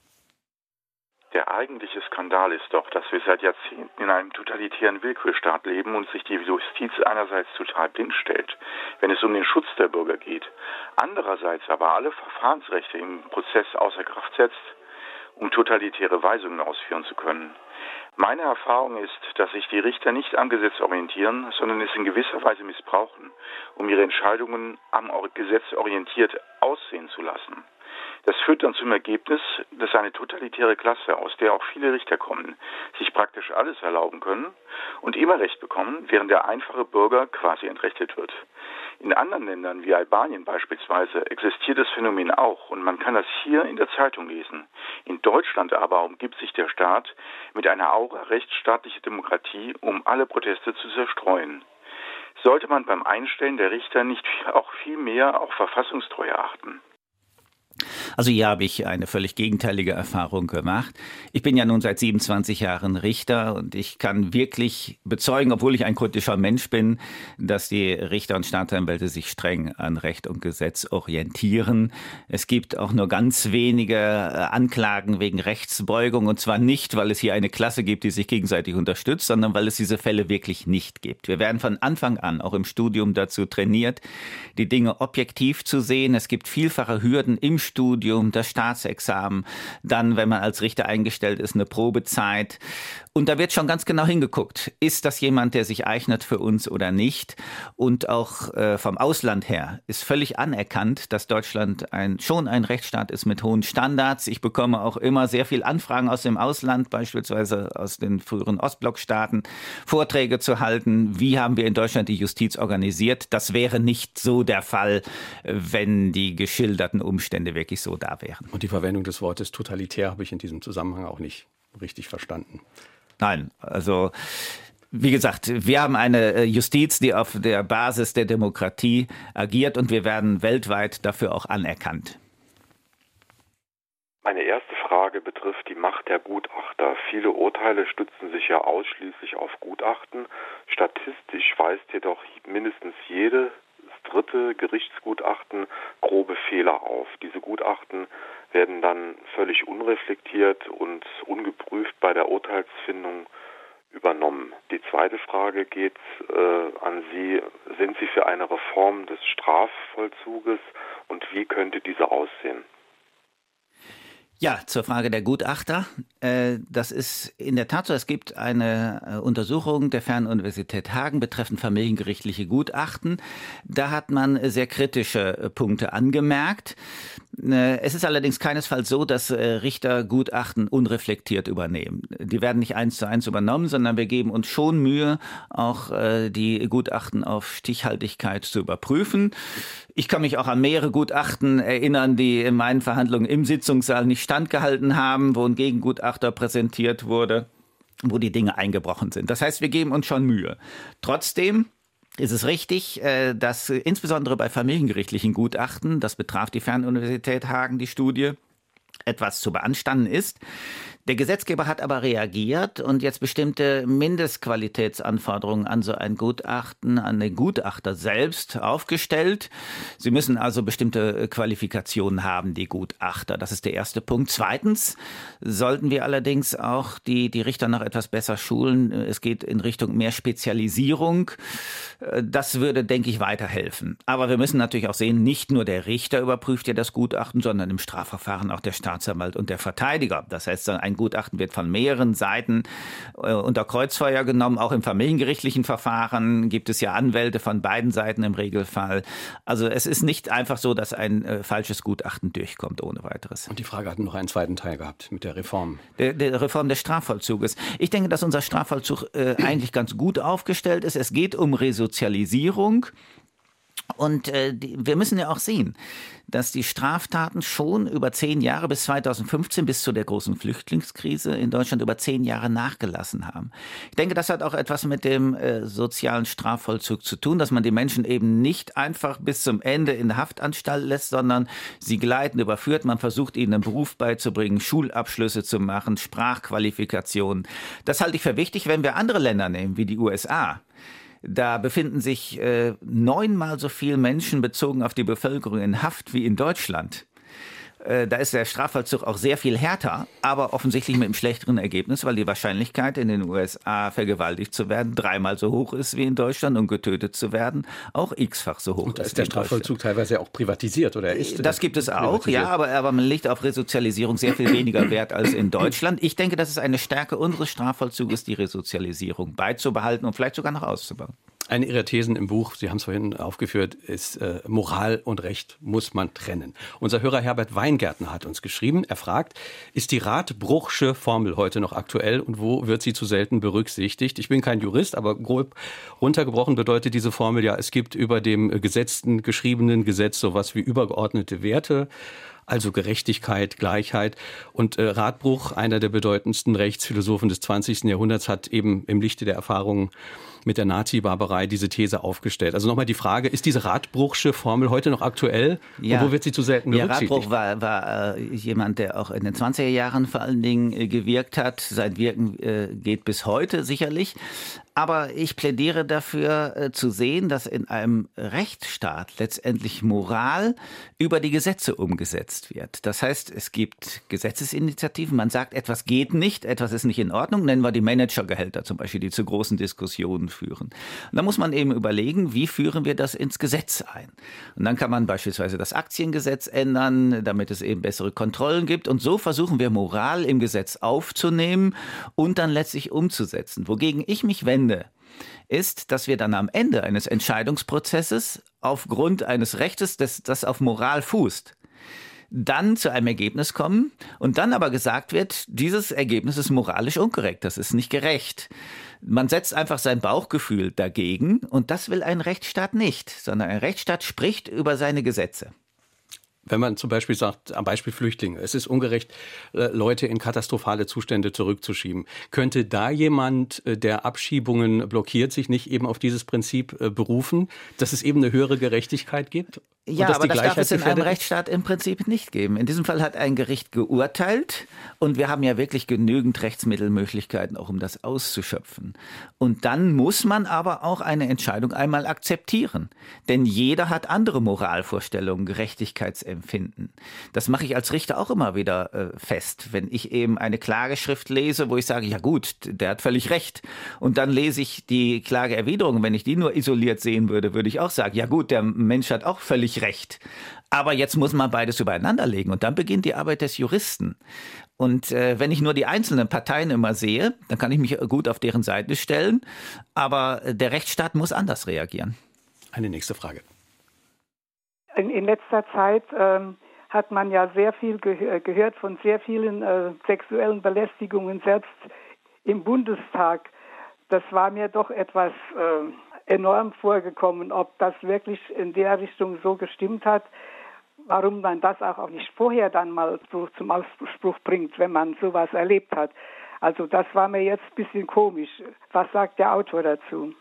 Der eigentliche Skandal ist doch, dass wir seit Jahrzehnten in einem totalitären Willkürstaat leben und sich die Justiz einerseits total blind stellt, wenn es um den Schutz der Bürger geht, andererseits aber alle Verfahrensrechte im Prozess außer Kraft setzt, um totalitäre Weisungen ausführen zu können. Meine Erfahrung ist, dass sich die Richter nicht am Gesetz orientieren, sondern es in gewisser Weise missbrauchen, um ihre Entscheidungen am Gesetz orientiert aussehen zu lassen. Das führt dann zum Ergebnis, dass eine totalitäre Klasse, aus der auch viele Richter kommen, sich praktisch alles erlauben können und immer Recht bekommen, während der einfache Bürger quasi entrechtet wird. In anderen Ländern wie Albanien beispielsweise existiert das Phänomen auch und man kann das hier in der Zeitung lesen. In Deutschland aber umgibt sich der Staat mit einer Aura rechtsstaatlicher Demokratie, um alle Proteste zu zerstreuen. sollte man beim Einstellen der Richter nicht auch viel mehr auf Verfassungstreue achten? Also hier habe ich eine völlig gegenteilige Erfahrung gemacht. Ich bin ja nun seit 27 Jahren Richter und ich kann wirklich bezeugen, obwohl ich ein kritischer Mensch bin, dass die Richter und Staatsanwälte sich streng an Recht und Gesetz orientieren. Es gibt auch nur ganz wenige äh, Anklagen wegen Rechtsbeugung und zwar nicht, weil es hier eine Klasse gibt, die sich gegenseitig unterstützt, sondern weil es diese Fälle wirklich nicht gibt. Wir werden von Anfang an auch im Studium dazu trainiert, die Dinge objektiv zu sehen. Es gibt vielfache Hürden im Studium, das Staatsexamen, dann, wenn man als Richter eingestellt ist, eine Probezeit. Und da wird schon ganz genau hingeguckt, ist das jemand, der sich eignet für uns oder nicht? Und auch äh, vom Ausland her ist völlig anerkannt, dass Deutschland ein, schon ein Rechtsstaat ist mit hohen Standards. Ich bekomme auch immer sehr viel Anfragen aus dem Ausland, beispielsweise aus den früheren Ostblockstaaten, Vorträge zu halten. Wie haben wir in Deutschland die Justiz organisiert? Das wäre nicht so der Fall, wenn die geschilderten Umstände wirklich so da wären. Und die Verwendung des Wortes totalitär habe ich in diesem Zusammenhang auch nicht richtig verstanden. Nein, also wie gesagt, wir haben eine äh, Justiz, die auf der Basis der Demokratie agiert und wir werden weltweit dafür auch anerkannt. Meine erste Frage betrifft die Macht der Gutachter. Viele Urteile stützen sich ja ausschließlich auf Gutachten. Statistisch weist jedoch mindestens jedes dritte Gerichtsgutachten grobe Fehler auf. Diese Gutachten werden dann völlig unreflektiert und ungeprüft bei der Urteilsfindung übernommen. Die zweite Frage geht äh, an Sie. Sind Sie für eine Reform des Strafvollzuges und wie könnte diese aussehen? Ja, zur Frage der Gutachter. Äh, das ist in der Tat so. Es gibt eine äh, Untersuchung der Fernuniversität Hagen betreffend familiengerichtliche Gutachten. Da hat man sehr kritische äh, Punkte angemerkt. Es ist allerdings keinesfalls so, dass Richter Gutachten unreflektiert übernehmen. Die werden nicht eins zu eins übernommen, sondern wir geben uns schon Mühe, auch die Gutachten auf Stichhaltigkeit zu überprüfen. Ich kann mich auch an mehrere Gutachten erinnern, die in meinen Verhandlungen im Sitzungssaal nicht standgehalten haben, wo ein Gegengutachter präsentiert wurde, wo die Dinge eingebrochen sind. Das heißt, wir geben uns schon Mühe. Trotzdem ist es richtig, äh, dass insbesondere bei familiengerichtlichen Gutachten, das betraf die Fernuniversität Hagen, die Studie, etwas zu beanstanden ist. Der Gesetzgeber hat aber reagiert und jetzt bestimmte Mindestqualitätsanforderungen an so ein Gutachten, an den Gutachter selbst aufgestellt. Sie müssen also bestimmte Qualifikationen haben, die Gutachter. Das ist der erste Punkt. Zweitens sollten wir allerdings auch die, die Richter noch etwas besser schulen. Es geht in Richtung mehr Spezialisierung. Das würde, denke ich, weiterhelfen. Aber wir müssen natürlich auch sehen, nicht nur der Richter überprüft ja das Gutachten, sondern im Strafverfahren auch der Staatsanwalt und der Verteidiger. Das heißt, ein Gutachten wird von mehreren Seiten äh, unter Kreuzfeuer genommen. Auch im familiengerichtlichen Verfahren gibt es ja Anwälte von beiden Seiten im Regelfall. Also es ist nicht einfach so, dass ein äh, falsches Gutachten durchkommt ohne weiteres. Und die Frage hat noch einen zweiten Teil gehabt mit der Reform. Der, der Reform des Strafvollzuges. Ich denke, dass unser Strafvollzug äh, eigentlich ganz gut aufgestellt ist. Es geht um Resozialisierung. Und äh, die, wir müssen ja auch sehen, dass die Straftaten schon über zehn Jahre bis 2015, bis zu der großen Flüchtlingskrise in Deutschland über zehn Jahre nachgelassen haben. Ich denke, das hat auch etwas mit dem äh, sozialen Strafvollzug zu tun, dass man die Menschen eben nicht einfach bis zum Ende in Haftanstalt lässt, sondern sie gleiten, überführt. Man versucht ihnen einen Beruf beizubringen, Schulabschlüsse zu machen, Sprachqualifikationen. Das halte ich für wichtig, wenn wir andere Länder nehmen, wie die USA da befinden sich äh, neunmal so viele Menschen bezogen auf die Bevölkerung in Haft wie in Deutschland. Äh, da ist der Strafvollzug auch sehr viel härter, aber offensichtlich mit einem schlechteren Ergebnis, weil die Wahrscheinlichkeit, in den USA vergewaltigt zu werden, dreimal so hoch ist wie in Deutschland und getötet zu werden, auch x-fach so hoch und ist. ist der Strafvollzug teilweise auch privatisiert oder ist Das gibt es auch, ja, aber, aber man legt auf Resozialisierung sehr viel weniger Wert als in Deutschland. Ich denke, das ist eine Stärke unseres Strafvollzuges, die Resozialisierung beizubehalten und vielleicht sogar noch auszubauen. Eine Ihrer Thesen im Buch, Sie haben es vorhin aufgeführt, ist, äh, Moral und Recht muss man trennen. Unser Hörer Herbert Weingärtner hat uns geschrieben. Er fragt, ist die Radbruchsche Formel heute noch aktuell und wo wird sie zu selten berücksichtigt? Ich bin kein Jurist, aber grob runtergebrochen bedeutet diese Formel ja, es gibt über dem gesetzten, geschriebenen Gesetz sowas wie übergeordnete Werte also Gerechtigkeit, Gleichheit. Und äh, Radbruch, einer der bedeutendsten Rechtsphilosophen des 20. Jahrhunderts, hat eben im Lichte der Erfahrungen mit der Nazi-Barbarei diese These aufgestellt. Also nochmal die Frage, ist diese Radbruchsche Formel heute noch aktuell? Ja. Und wo wird sie zu selten berücksichtigt? Ja, Radbruch war, war äh, jemand, der auch in den 20er Jahren vor allen Dingen äh, gewirkt hat. Sein Wirken äh, geht bis heute sicherlich. Aber ich plädiere dafür äh, zu sehen, dass in einem Rechtsstaat letztendlich Moral über die Gesetze umgesetzt wird. Das heißt, es gibt Gesetzesinitiativen, man sagt, etwas geht nicht, etwas ist nicht in Ordnung, nennen wir die Managergehälter zum Beispiel, die zu großen Diskussionen führen. Und da muss man eben überlegen, wie führen wir das ins Gesetz ein? Und dann kann man beispielsweise das Aktiengesetz ändern, damit es eben bessere Kontrollen gibt. Und so versuchen wir Moral im Gesetz aufzunehmen und dann letztlich umzusetzen. Wogegen ich mich wende, Ende ist, dass wir dann am Ende eines Entscheidungsprozesses aufgrund eines Rechtes, das, das auf Moral fußt, dann zu einem Ergebnis kommen und dann aber gesagt wird, dieses Ergebnis ist moralisch unkorrekt, das ist nicht gerecht. Man setzt einfach sein Bauchgefühl dagegen und das will ein Rechtsstaat nicht, sondern ein Rechtsstaat spricht über seine Gesetze. Wenn man zum Beispiel sagt, am Beispiel Flüchtlinge, es ist ungerecht, äh, Leute in katastrophale Zustände zurückzuschieben. Könnte da jemand, äh, der Abschiebungen blockiert, sich nicht eben auf dieses Prinzip äh, berufen, dass es eben eine höhere Gerechtigkeit gibt? Ja, aber das darf es in einem Rechtsstaat im Prinzip nicht geben. In diesem Fall hat ein Gericht geurteilt und wir haben ja wirklich genügend Rechtsmittelmöglichkeiten, auch um das auszuschöpfen. Und dann muss man aber auch eine Entscheidung einmal akzeptieren. Denn jeder hat andere Moralvorstellungen, Gerechtigkeitsempfindungen. Empfinden. Das mache ich als Richter auch immer wieder äh, fest. Wenn ich eben eine Klageschrift lese, wo ich sage, ja gut, der hat völlig recht. Und dann lese ich die Klageerwiderung. Wenn ich die nur isoliert sehen würde, würde ich auch sagen, ja gut, der Mensch hat auch völlig recht. Aber jetzt muss man beides übereinander legen. Und dann beginnt die Arbeit des Juristen. Und äh, wenn ich nur die einzelnen Parteien immer sehe, dann kann ich mich gut auf deren Seite stellen. Aber der Rechtsstaat muss anders reagieren. Eine nächste Frage in, in letzter Zeit ähm, hat man ja sehr viel gehör, gehört von sehr vielen äh, sexuellen Belästigungen selbst im Bundestag. Das war mir doch etwas äh, enorm vorgekommen, ob das wirklich in der Richtung so gestimmt hat, warum man das auch nicht vorher dann mal so zum Ausspruch bringt, wenn man sowas erlebt hat. Also das war mir jetzt ein bisschen komisch. Was sagt der Autor dazu?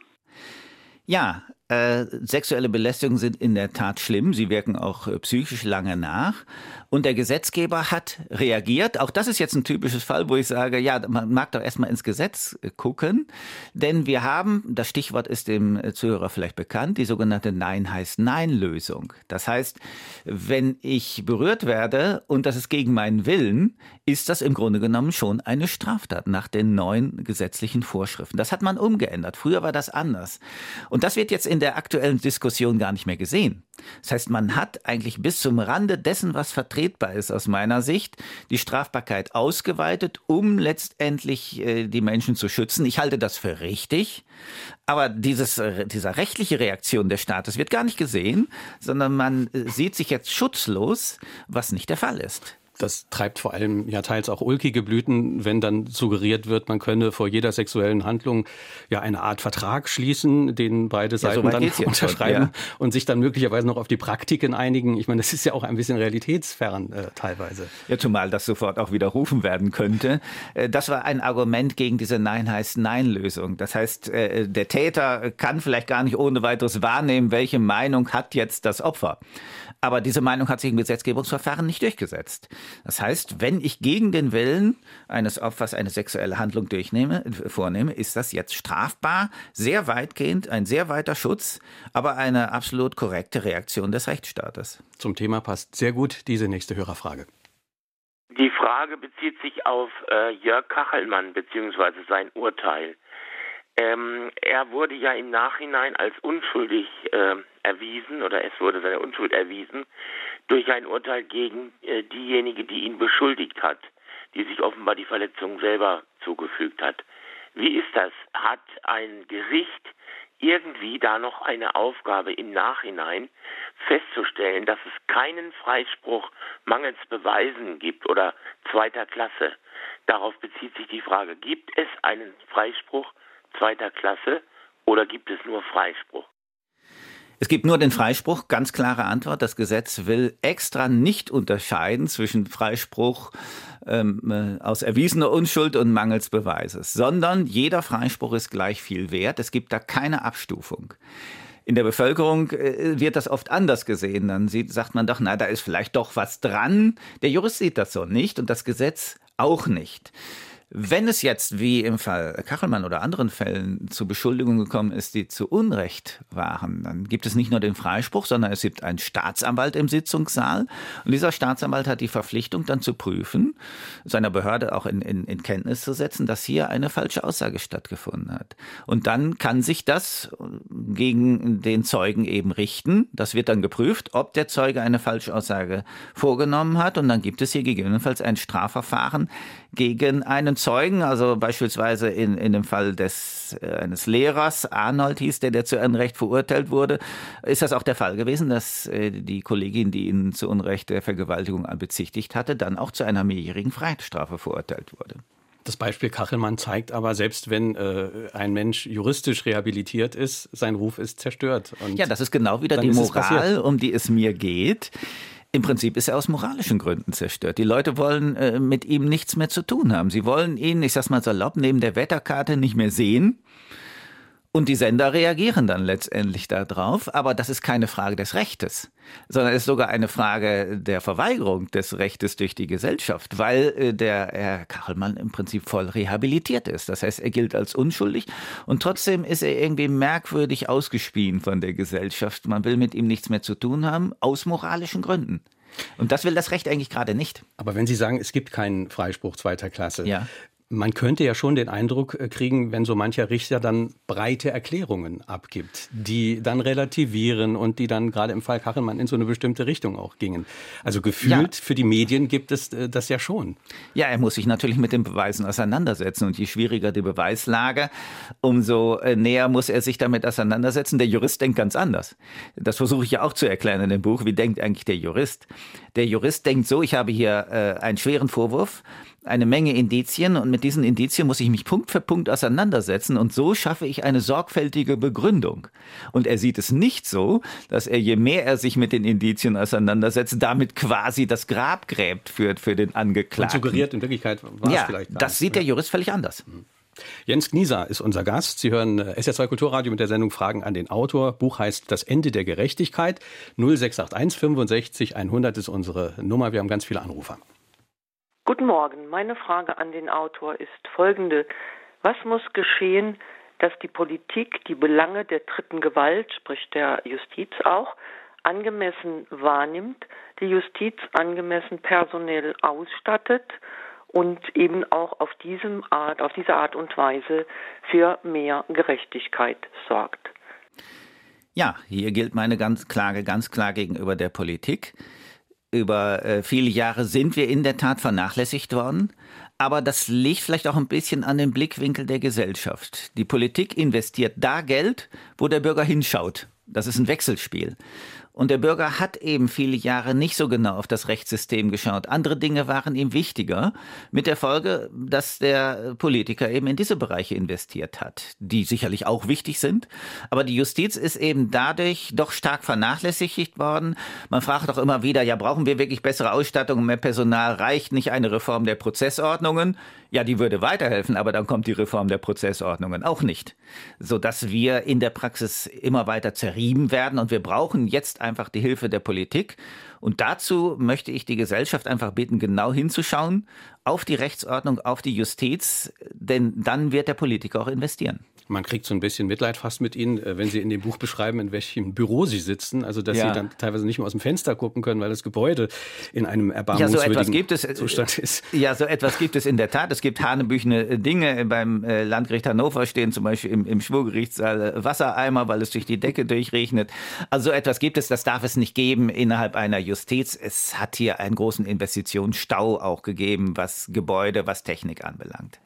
Ja, äh, sexuelle Belästigungen sind in der Tat schlimm. Sie wirken auch äh, psychisch lange nach. Und der Gesetzgeber hat reagiert. Auch das ist jetzt ein typisches Fall, wo ich sage, ja, man mag doch erstmal ins Gesetz äh, gucken. Denn wir haben, das Stichwort ist dem Zuhörer vielleicht bekannt, die sogenannte Nein heißt Nein-Lösung. Das heißt, wenn ich berührt werde und das ist gegen meinen Willen, ist das im Grunde genommen schon eine Straftat nach den neuen gesetzlichen Vorschriften. Das hat man umgeändert. Früher war das anders. Und das wird jetzt in in der aktuellen Diskussion gar nicht mehr gesehen. Das heißt, man hat eigentlich bis zum Rande dessen, was vertretbar ist aus meiner Sicht, die Strafbarkeit ausgeweitet, um letztendlich äh, die Menschen zu schützen. Ich halte das für richtig. Aber dieses, äh, dieser rechtliche Reaktion des Staates wird gar nicht gesehen, sondern man äh, sieht sich jetzt schutzlos, was nicht der Fall ist. Das treibt vor allem ja teils auch ulkige Blüten, wenn dann suggeriert wird, man könne vor jeder sexuellen Handlung ja eine Art Vertrag schließen, den beide Seiten ja, so dann unterschreiben schon, ja. und sich dann möglicherweise noch auf die Praktiken einigen. Ich meine, das ist ja auch ein bisschen realitätsfern äh, teilweise. Ja, zumal das sofort auch widerrufen werden könnte. Äh, das war ein Argument gegen diese Nein heißt Nein-Lösung. Das heißt, äh, der Täter kann vielleicht gar nicht ohne weiteres wahrnehmen, welche Meinung hat jetzt das Opfer. Aber diese Meinung hat sich im Gesetzgebungsverfahren nicht durchgesetzt. Das heißt, wenn ich gegen den Willen eines Opfers eine sexuelle Handlung durchnehme, vornehme, ist das jetzt strafbar, sehr weitgehend, ein sehr weiter Schutz, aber eine absolut korrekte Reaktion des Rechtsstaates. Zum Thema passt sehr gut diese nächste Hörerfrage. Die Frage bezieht sich auf äh, Jörg Kachelmann bzw. sein Urteil. Ähm, er wurde ja im Nachhinein als unschuldig äh, erwiesen oder es wurde seine Unschuld erwiesen durch ein Urteil gegen äh, diejenige, die ihn beschuldigt hat, die sich offenbar die Verletzung selber zugefügt hat. Wie ist das? Hat ein Gericht irgendwie da noch eine Aufgabe im Nachhinein festzustellen, dass es keinen Freispruch mangels Beweisen gibt oder zweiter Klasse? Darauf bezieht sich die Frage, gibt es einen Freispruch zweiter Klasse oder gibt es nur Freispruch? Es gibt nur den Freispruch, ganz klare Antwort. Das Gesetz will extra nicht unterscheiden zwischen Freispruch ähm, äh, aus erwiesener Unschuld und mangels Beweises, sondern jeder Freispruch ist gleich viel wert. Es gibt da keine Abstufung. In der Bevölkerung äh, wird das oft anders gesehen. Dann sieht, sagt man doch, na, da ist vielleicht doch was dran. Der Jurist sieht das so nicht und das Gesetz auch nicht. Wenn es jetzt, wie im Fall Kachelmann oder anderen Fällen, zu Beschuldigungen gekommen ist, die zu Unrecht waren, dann gibt es nicht nur den Freispruch, sondern es gibt einen Staatsanwalt im Sitzungssaal. Und dieser Staatsanwalt hat die Verpflichtung, dann zu prüfen, seiner Behörde auch in, in, in Kenntnis zu setzen, dass hier eine falsche Aussage stattgefunden hat. Und dann kann sich das gegen den Zeugen eben richten. Das wird dann geprüft, ob der Zeuge eine Falschaussage vorgenommen hat. Und dann gibt es hier gegebenenfalls ein Strafverfahren gegen einen Zeugen, also beispielsweise in, in dem Fall des, äh, eines Lehrers, Arnold hieß der, der zu Unrecht verurteilt wurde, ist das auch der Fall gewesen, dass äh, die Kollegin, die ihn zu Unrecht der Vergewaltigung bezichtigt hatte, dann auch zu einer mehrjährigen Freiheitsstrafe verurteilt wurde. Das Beispiel Kachelmann zeigt aber, selbst wenn äh, ein Mensch juristisch rehabilitiert ist, sein Ruf ist zerstört. Ja, das ist genau wieder die Moral, um die es mir geht. Im Prinzip ist er aus moralischen Gründen zerstört. Die Leute wollen äh, mit ihm nichts mehr zu tun haben. Sie wollen ihn, ich sag's mal salopp, neben der Wetterkarte nicht mehr sehen. Und die Sender reagieren dann letztendlich darauf, aber das ist keine Frage des Rechtes, sondern es ist sogar eine Frage der Verweigerung des Rechtes durch die Gesellschaft, weil äh, der Herr Kachelmann im Prinzip voll rehabilitiert ist. Das heißt, er gilt als unschuldig und trotzdem ist er irgendwie merkwürdig ausgespien von der Gesellschaft. Man will mit ihm nichts mehr zu tun haben, aus moralischen Gründen. Und das will das Recht eigentlich gerade nicht. Aber wenn Sie sagen, es gibt keinen Freispruch zweiter Klasse, ja man könnte ja schon den Eindruck äh, kriegen, wenn so mancher Richter dann breite Erklärungen abgibt, die dann relativieren und die dann gerade im Fall Kachelmann in so eine bestimmte Richtung auch gingen. Also gefühlt ja. für die Medien gibt es äh, das ja schon. Ja, er muss sich natürlich mit den Beweisen auseinandersetzen und je schwieriger die Beweislage, umso äh, näher muss er sich damit auseinandersetzen. Der Jurist denkt ganz anders. Das versuche ich ja auch zu erklären in dem Buch. Wie denkt eigentlich der Jurist? Der Jurist denkt so, ich habe hier einen schweren Vorwurf, eine Menge Indizien und mit diesen Indizien muss ich mich Punkt für Punkt auseinandersetzen und so schaffe ich eine sorgfältige Begründung. Und er sieht es nicht so, dass er je mehr er sich mit den Indizien auseinandersetzt, damit quasi das Grab gräbt für, für den Angeklagten. Und suggeriert in Wirklichkeit war ja, es vielleicht. Das nicht. sieht der Jurist völlig anders. Mhm. Jens Knieser ist unser Gast. Sie hören äh, SR2 Kulturradio mit der Sendung Fragen an den Autor. Buch heißt Das Ende der Gerechtigkeit. 0681 65 100 ist unsere Nummer. Wir haben ganz viele Anrufer. Guten Morgen. Meine Frage an den Autor ist folgende. Was muss geschehen, dass die Politik die Belange der dritten Gewalt, sprich der Justiz auch, angemessen wahrnimmt, die Justiz angemessen personell ausstattet und eben auch auf, diesem Art, auf diese Art und Weise für mehr Gerechtigkeit sorgt? Ja, hier gilt meine ganz Klage ganz klar gegenüber der Politik über äh, viele Jahre sind wir in der Tat vernachlässigt worden. Aber das liegt vielleicht auch ein bisschen an dem Blickwinkel der Gesellschaft. Die Politik investiert da Geld, wo der Bürger hinschaut. Das ist ein Wechselspiel. Und der Bürger hat eben viele Jahre nicht so genau auf das Rechtssystem geschaut. Andere Dinge waren ihm wichtiger, mit der Folge, dass der Politiker eben in diese Bereiche investiert hat, die sicherlich auch wichtig sind. Aber die Justiz ist eben dadurch doch stark vernachlässigt worden. Man fragt auch immer wieder, ja, brauchen wir wirklich bessere Ausstattung, mehr Personal? Reicht nicht eine Reform der Prozessordnungen? Ja, die würde weiterhelfen, aber dann kommt die Reform der Prozessordnungen auch nicht, sodass wir in der Praxis immer weiter zerrieben werden und wir brauchen jetzt einfach die Hilfe der Politik. Und dazu möchte ich die Gesellschaft einfach bitten, genau hinzuschauen auf die Rechtsordnung, auf die Justiz, denn dann wird der Politiker auch investieren. Man kriegt so ein bisschen Mitleid fast mit Ihnen, äh, wenn Sie in dem Buch beschreiben, in welchem Büro Sie sitzen. Also, dass ja. Sie dann teilweise nicht mehr aus dem Fenster gucken können, weil das Gebäude in einem erbarmungswürdigen ja, so gibt es, äh, Zustand ist. Ja, so etwas gibt es in der Tat. Es gibt hanebüchene Dinge. Beim äh, Landgericht Hannover stehen zum Beispiel im, im Schwurgerichtssaal Wassereimer, weil es durch die Decke durchregnet. Also so etwas gibt es, das darf es nicht geben innerhalb einer Justiz. Es hat hier einen großen Investitionsstau auch gegeben, was Gebäude, was Technik anbelangt.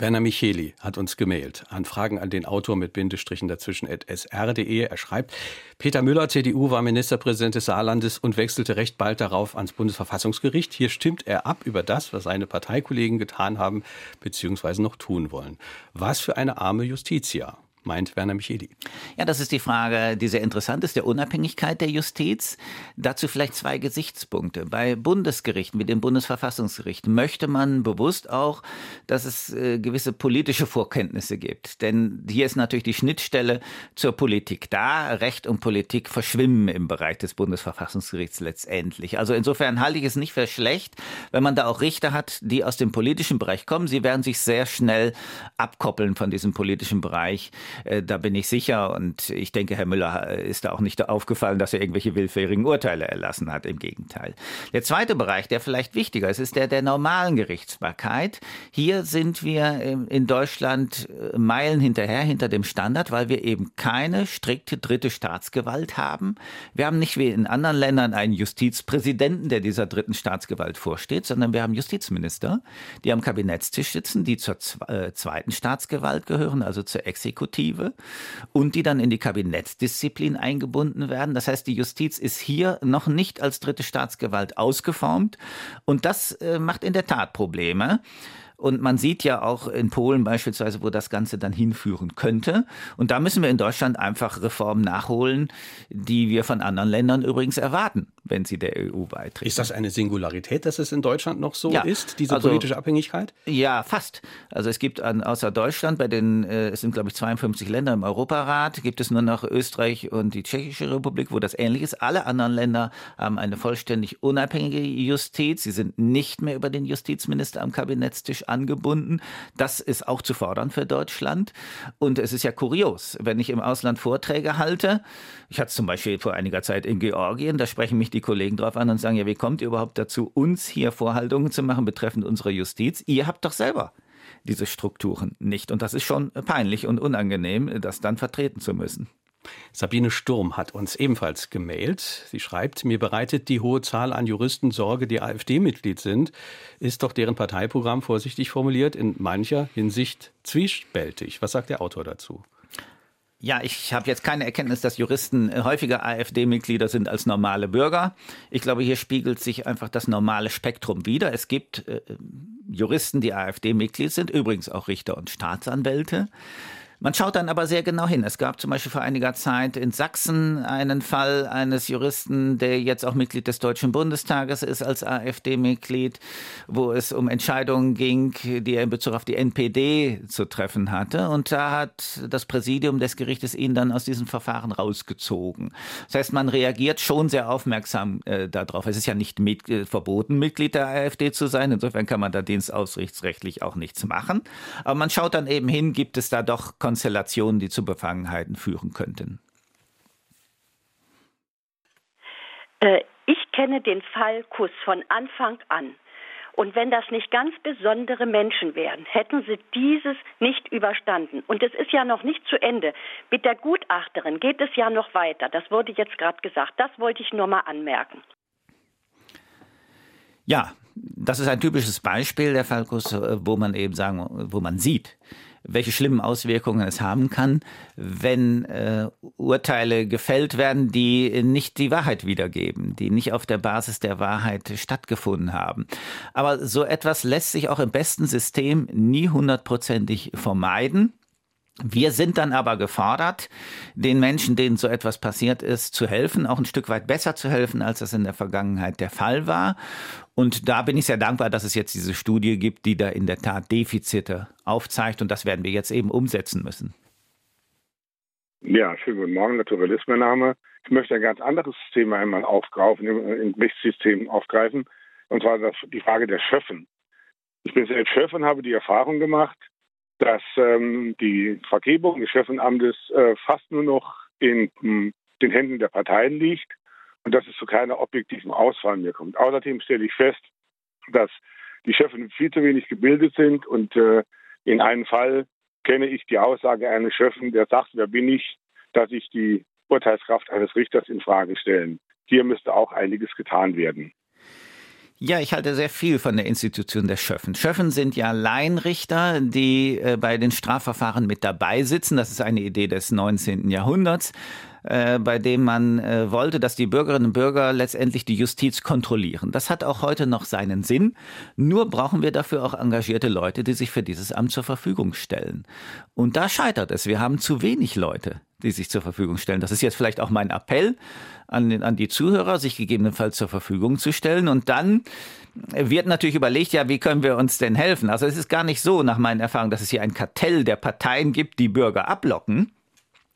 Werner Micheli hat uns gemailt. An Fragen an den Autor mit Bindestrichen dazwischen at sr.de. Er schreibt, Peter Müller, CDU, war Ministerpräsident des Saarlandes und wechselte recht bald darauf ans Bundesverfassungsgericht. Hier stimmt er ab über das, was seine Parteikollegen getan haben bzw. noch tun wollen. Was für eine arme Justitia. Meint Werner Micheli. Ja, das ist die Frage, die sehr interessant ist, der Unabhängigkeit der Justiz. Dazu vielleicht zwei Gesichtspunkte. Bei Bundesgerichten wie dem Bundesverfassungsgericht möchte man bewusst auch, dass es äh, gewisse politische Vorkenntnisse gibt. Denn hier ist natürlich die Schnittstelle zur Politik da. Recht und Politik verschwimmen im Bereich des Bundesverfassungsgerichts letztendlich. Also insofern halte ich es nicht für schlecht, wenn man da auch Richter hat, die aus dem politischen Bereich kommen. Sie werden sich sehr schnell abkoppeln von diesem politischen Bereich. Äh, da bin ich sicher. Und ich denke, Herr Müller äh, ist da auch nicht aufgefallen, dass er irgendwelche willfährigen Urteile erlassen hat. Im Gegenteil. Der zweite Bereich, der vielleicht wichtiger ist, ist der der normalen Gerichtsbarkeit. Hier sind wir in Deutschland äh, Meilen hinterher, hinter dem Standard, weil wir eben keine strikte dritte Staatsgewalt haben. Wir haben nicht wie in anderen Ländern einen Justizpräsidenten, der dieser dritten Staatsgewalt vorsteht, sondern wir haben Justizminister, die am Kabinettstisch sitzen, die zur zweiten Staatsgewalt gehören, also zur Exekutive Exekutive und die dann in die Kabinettsdisziplin eingebunden werden. Das heißt, die Justiz ist hier noch nicht als dritte Staatsgewalt ausgeformt und das äh, macht in der Tat Probleme. Und man sieht ja auch in Polen beispielsweise, wo das Ganze dann hinführen könnte. Und da müssen wir in Deutschland einfach Reformen nachholen, die wir von anderen Ländern übrigens erwarten wenn sie der EU beitreten. Ist das eine Singularität, dass es in Deutschland noch so ja, ist, diese also, politische Abhängigkeit? Ja, fast. Also es gibt an, außer Deutschland, bei den, äh, es sind glaube ich 52 Länder im Europarat, gibt es nur noch Österreich und die Tschechische Republik, wo das ähnlich ist. Alle anderen Länder haben eine vollständig unabhängige Justiz. Sie sind nicht mehr über den Justizminister am Kabinettstisch angebunden. Das ist auch zu fordern für Deutschland. Und es ist ja kurios, wenn ich im Ausland Vorträge halte. Ich hatte es zum Beispiel vor einiger Zeit in Georgien, da sprechen mich die die Kollegen drauf an und sagen, ja, wie kommt ihr überhaupt dazu, uns hier Vorhaltungen zu machen betreffend unserer Justiz? Ihr habt doch selber diese Strukturen nicht. Und das ist schon peinlich und unangenehm, das dann vertreten zu müssen. Sabine Sturm hat uns ebenfalls gemailt. Sie schreibt, mir bereitet die hohe Zahl an Juristen Sorge, die AfD-Mitglied sind. Ist doch deren Parteiprogramm vorsichtig formuliert in mancher Hinsicht zwiespältig. Was sagt der Autor dazu? Ja, ich habe jetzt keine Erkenntnis, dass Juristen äh, häufiger AfD-Mitglieder sind als normale Bürger. Ich glaube, hier spiegelt sich einfach das normale Spektrum wider. Es gibt äh, Juristen, die AfD-Mitglied sind, übrigens auch Richter und Staatsanwälte. Man schaut dann aber sehr genau hin. Es gab zum Beispiel vor einiger Zeit in Sachsen einen Fall eines Juristen, der jetzt auch Mitglied des Deutschen Bundestages ist als AfD-Mitglied, wo es um Entscheidungen ging, die er in Bezug auf die NPD zu treffen hatte. Und da hat das Präsidium des Gerichtes ihn dann aus diesem Verfahren rausgezogen. Das heißt, man reagiert schon sehr aufmerksam äh, darauf. Es ist ja nicht mit, äh, verboten, Mitglied der AfD zu sein. Insofern kann man da dienstausrichtsrechtlich auch nichts machen. Aber man schaut dann eben hin, gibt es da doch Konstellationen, die zu Befangenheiten führen könnten? Äh, ich kenne den Fall Kuss von Anfang an. Und wenn das nicht ganz besondere Menschen wären, hätten sie dieses nicht überstanden. Und es ist ja noch nicht zu Ende. Mit der Gutachterin geht es ja noch weiter. Das wurde jetzt gerade gesagt. Das wollte ich nur mal anmerken. Ja, das ist ein typisches Beispiel der Falkus, äh, wo man eben sagen, wo man sieht, welche schlimmen Auswirkungen es haben kann, wenn äh, Urteile gefällt werden, die nicht die Wahrheit wiedergeben, die nicht auf der Basis der Wahrheit stattgefunden haben. Aber so etwas lässt sich auch im besten System nie hundertprozentig vermeiden. Wir sind dann aber gefordert, den Menschen, denen so etwas passiert ist, zu helfen, auch ein Stück weit besser zu helfen, als das in der Vergangenheit der Fall war. Und da bin ich sehr dankbar, dass es jetzt diese Studie gibt, die da in der Tat Defizite aufzeigt. Und das werden wir jetzt eben umsetzen müssen. Ja, schönen guten Morgen, Naturalist mein Name. Ich möchte ein ganz anderes Thema einmal aufgreifen, im Rechtssystem aufgreifen, und zwar das, die Frage der Schöffen. Ich bin selbst und habe die Erfahrung gemacht, dass ähm, die Vergebung des Chefanamtes äh, fast nur noch in m, hm, den Händen der Parteien liegt und dass es zu keiner objektiven Auswahl mehr kommt. Außerdem stelle ich fest, dass die Chefin viel zu wenig gebildet sind und äh, in einem Fall kenne ich die Aussage eines Chefin, der sagt, wer bin ich, dass ich die Urteilskraft eines Richters in Frage stellen. Hier müsste auch einiges getan werden. Ja, ich halte sehr viel von der Institution der Schöffen. Schöffen sind ja Laienrichter, die äh, bei den Strafverfahren mit dabei sitzen. Das ist eine Idee des 19. Jahrhunderts. Äh, bei dem man äh, wollte, dass die Bürgerinnen und Bürger letztendlich die Justiz kontrollieren. Das hat auch heute noch seinen Sinn. Nur brauchen wir dafür auch engagierte Leute, die sich für dieses Amt zur Verfügung stellen. Und da scheitert es. Wir haben zu wenig Leute, die sich zur Verfügung stellen. Das ist jetzt vielleicht auch mein Appell an, an die Zuhörer, sich gegebenenfalls zur Verfügung zu stellen. Und dann wird natürlich überlegt, ja, wie können wir uns denn helfen? Also es ist gar nicht so, nach meinen Erfahrungen, dass es hier ein Kartell der Parteien gibt, die Bürger ablocken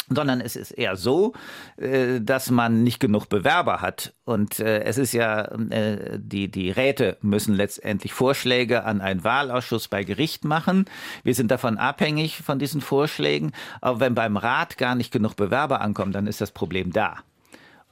sondern es ist eher so, äh, dass man nicht genug Bewerber hat. Und äh, es ist ja, äh, die, die Räte müssen letztendlich Vorschläge an einen Wahlausschuss bei Gericht machen. Wir sind davon abhängig von diesen Vorschlägen. Aber wenn beim Rat gar nicht genug Bewerber ankommen, dann ist das Problem da.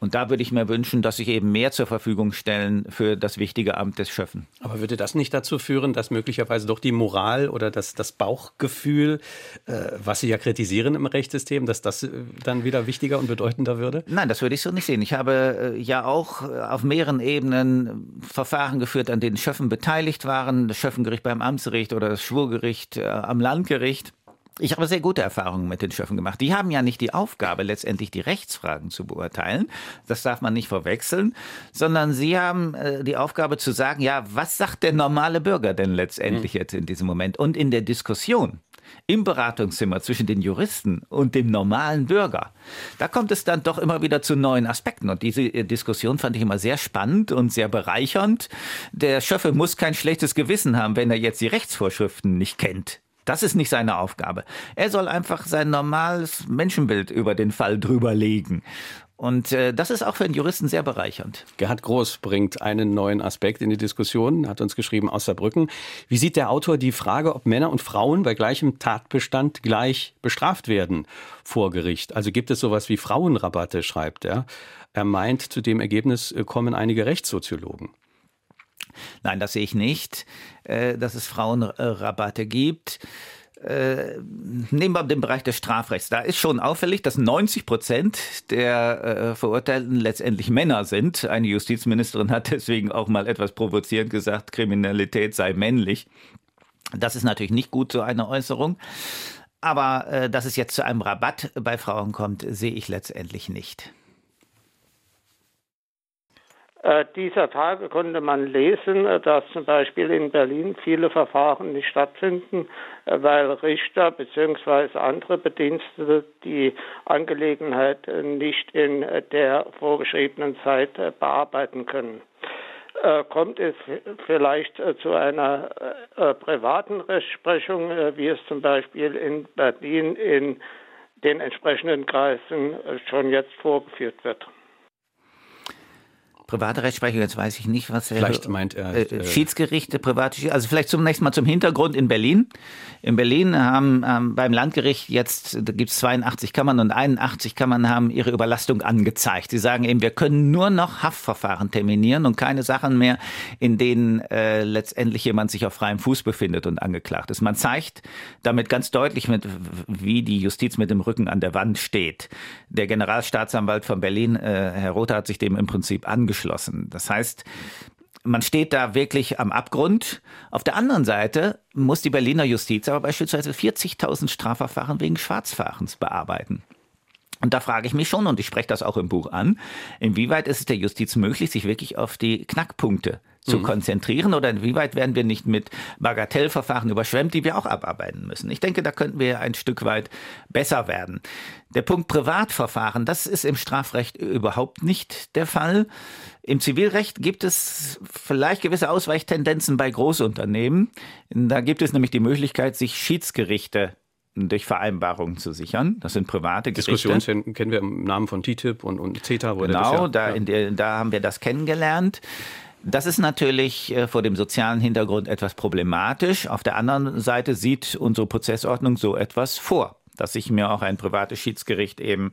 Und da würde ich mir wünschen, dass sich eben mehr zur Verfügung stellen für das wichtige Amt des Schöffen. Aber würde das nicht dazu führen, dass möglicherweise doch die Moral oder das, das Bauchgefühl, äh, was Sie ja kritisieren im Rechtssystem, dass das äh, dann wieder wichtiger und bedeutender würde? Nein, das würde ich so nicht sehen. Ich habe äh, ja auch äh, auf mehreren Ebenen Verfahren geführt, an denen Schöffen beteiligt waren. Das Schöffengericht beim Amtsgericht oder das Schwurgericht am Landgericht. Ich habe sehr gute Erfahrungen mit den Schöffen gemacht. Die haben ja nicht die Aufgabe, letztendlich die Rechtsfragen zu beurteilen. Das darf man nicht verwechseln, sondern sie haben äh, die Aufgabe zu sagen, ja, was sagt der normale Bürger denn letztendlich mhm. jetzt in diesem Moment? Und in der Diskussion im Beratungszimmer zwischen den Juristen und dem normalen Bürger, da kommt es dann doch immer wieder zu neuen Aspekten. Und diese äh, Diskussion fand ich immer sehr spannend und sehr bereichernd. Der Schöffe muss kein schlechtes Gewissen haben, wenn er jetzt die Rechtsvorschriften nicht kennt. Das ist nicht seine Aufgabe. Er soll einfach sein normales Menschenbild über den Fall drüberlegen. Und äh, das ist auch für einen Juristen sehr bereichernd. Gerhard Groß bringt einen neuen Aspekt in die Diskussion, hat uns geschrieben aus Saarbrücken. Wie sieht der Autor die Frage, ob Männer und Frauen bei gleichem Tatbestand gleich bestraft werden vor Gericht? Also gibt es sowas wie Frauenrabatte, schreibt er. Er meint, zu dem Ergebnis äh, kommen einige Rechtssoziologen. Nein, das sehe ich nicht, äh, dass es Frauenrabatte gibt. Äh, nehmen wir den Bereich des Strafrechts. Da ist schon auffällig, dass 90 Prozent der äh, Verurteilten letztendlich Männer sind. Eine Justizministerin hat deswegen auch mal etwas provozierend gesagt, Kriminalität sei männlich. Das ist natürlich nicht gut, so eine Äußerung. Aber dass es jetzt zu einem Rabatt bei Frauen kommt, sehe ich letztendlich nicht. Äh, dieser Tage konnte man lesen, äh, dass zum Beispiel in Berlin viele Verfahren nicht stattfinden, äh, weil Richter bzw. andere Bedienstete die Angelegenheit nicht in der vorgeschriebenen Zeit bearbeiten können. Kommt es vielleicht zu einer privaten Rechtsprechung, wie es zum Beispiel in Berlin in den entsprechenden Kreisen schon jetzt vorgeführt wird? Private Rechtsprechung, jetzt weiß ich nicht, was er. Vielleicht meint er. Äh, äh, Schiedsgerichte, private Also vielleicht zunächst mal zum Hintergrund in Berlin. In Berlin haben ähm, beim Landgericht jetzt, da gibt es 82 Kammern und 81 Kammern haben ihre Überlastung angezeigt. Sie sagen eben, wir können nur noch Haftverfahren terminieren und keine Sachen mehr, in denen äh, letztendlich jemand sich auf freiem Fuß befindet und angeklagt ist. Man zeigt damit ganz deutlich, mit, wie die Justiz mit dem Rücken an der Wand steht. Der Generalstaatsanwalt von Berlin, äh, Herr Rother, hat sich dem im Prinzip angeschlossen ausgeschlossen. Das heißt, man steht da wirklich am Abgrund. Auf der anderen Seite muss die Berliner Justiz aber beispielsweise 40.000 Strafverfahren wegen Schwarzfahrens bearbeiten. Und da frage ich mich schon, und ich spreche das auch im Buch an, inwieweit ist es der Justiz möglich, sich wirklich auf die Knackpunkte zu mhm. konzentrieren oder inwieweit werden wir nicht mit Bagatellverfahren überschwemmt, die wir auch abarbeiten müssen. Ich denke, da könnten wir ein Stück weit besser werden. Der Punkt Privatverfahren, das ist im Strafrecht überhaupt nicht der Fall. Im Zivilrecht gibt es vielleicht gewisse Ausweichtendenzen bei Großunternehmen. Da gibt es nämlich die Möglichkeit, sich Schiedsgerichte durch Vereinbarungen zu sichern. Das sind private Gerichte. Diskussionen kennen wir im Namen von TTIP und, und CETA. Genau, da, ja. der, da haben wir das kennengelernt. Das ist natürlich äh, vor dem sozialen Hintergrund etwas problematisch. Auf der anderen Seite sieht unsere Prozessordnung so etwas vor dass ich mir auch ein privates Schiedsgericht eben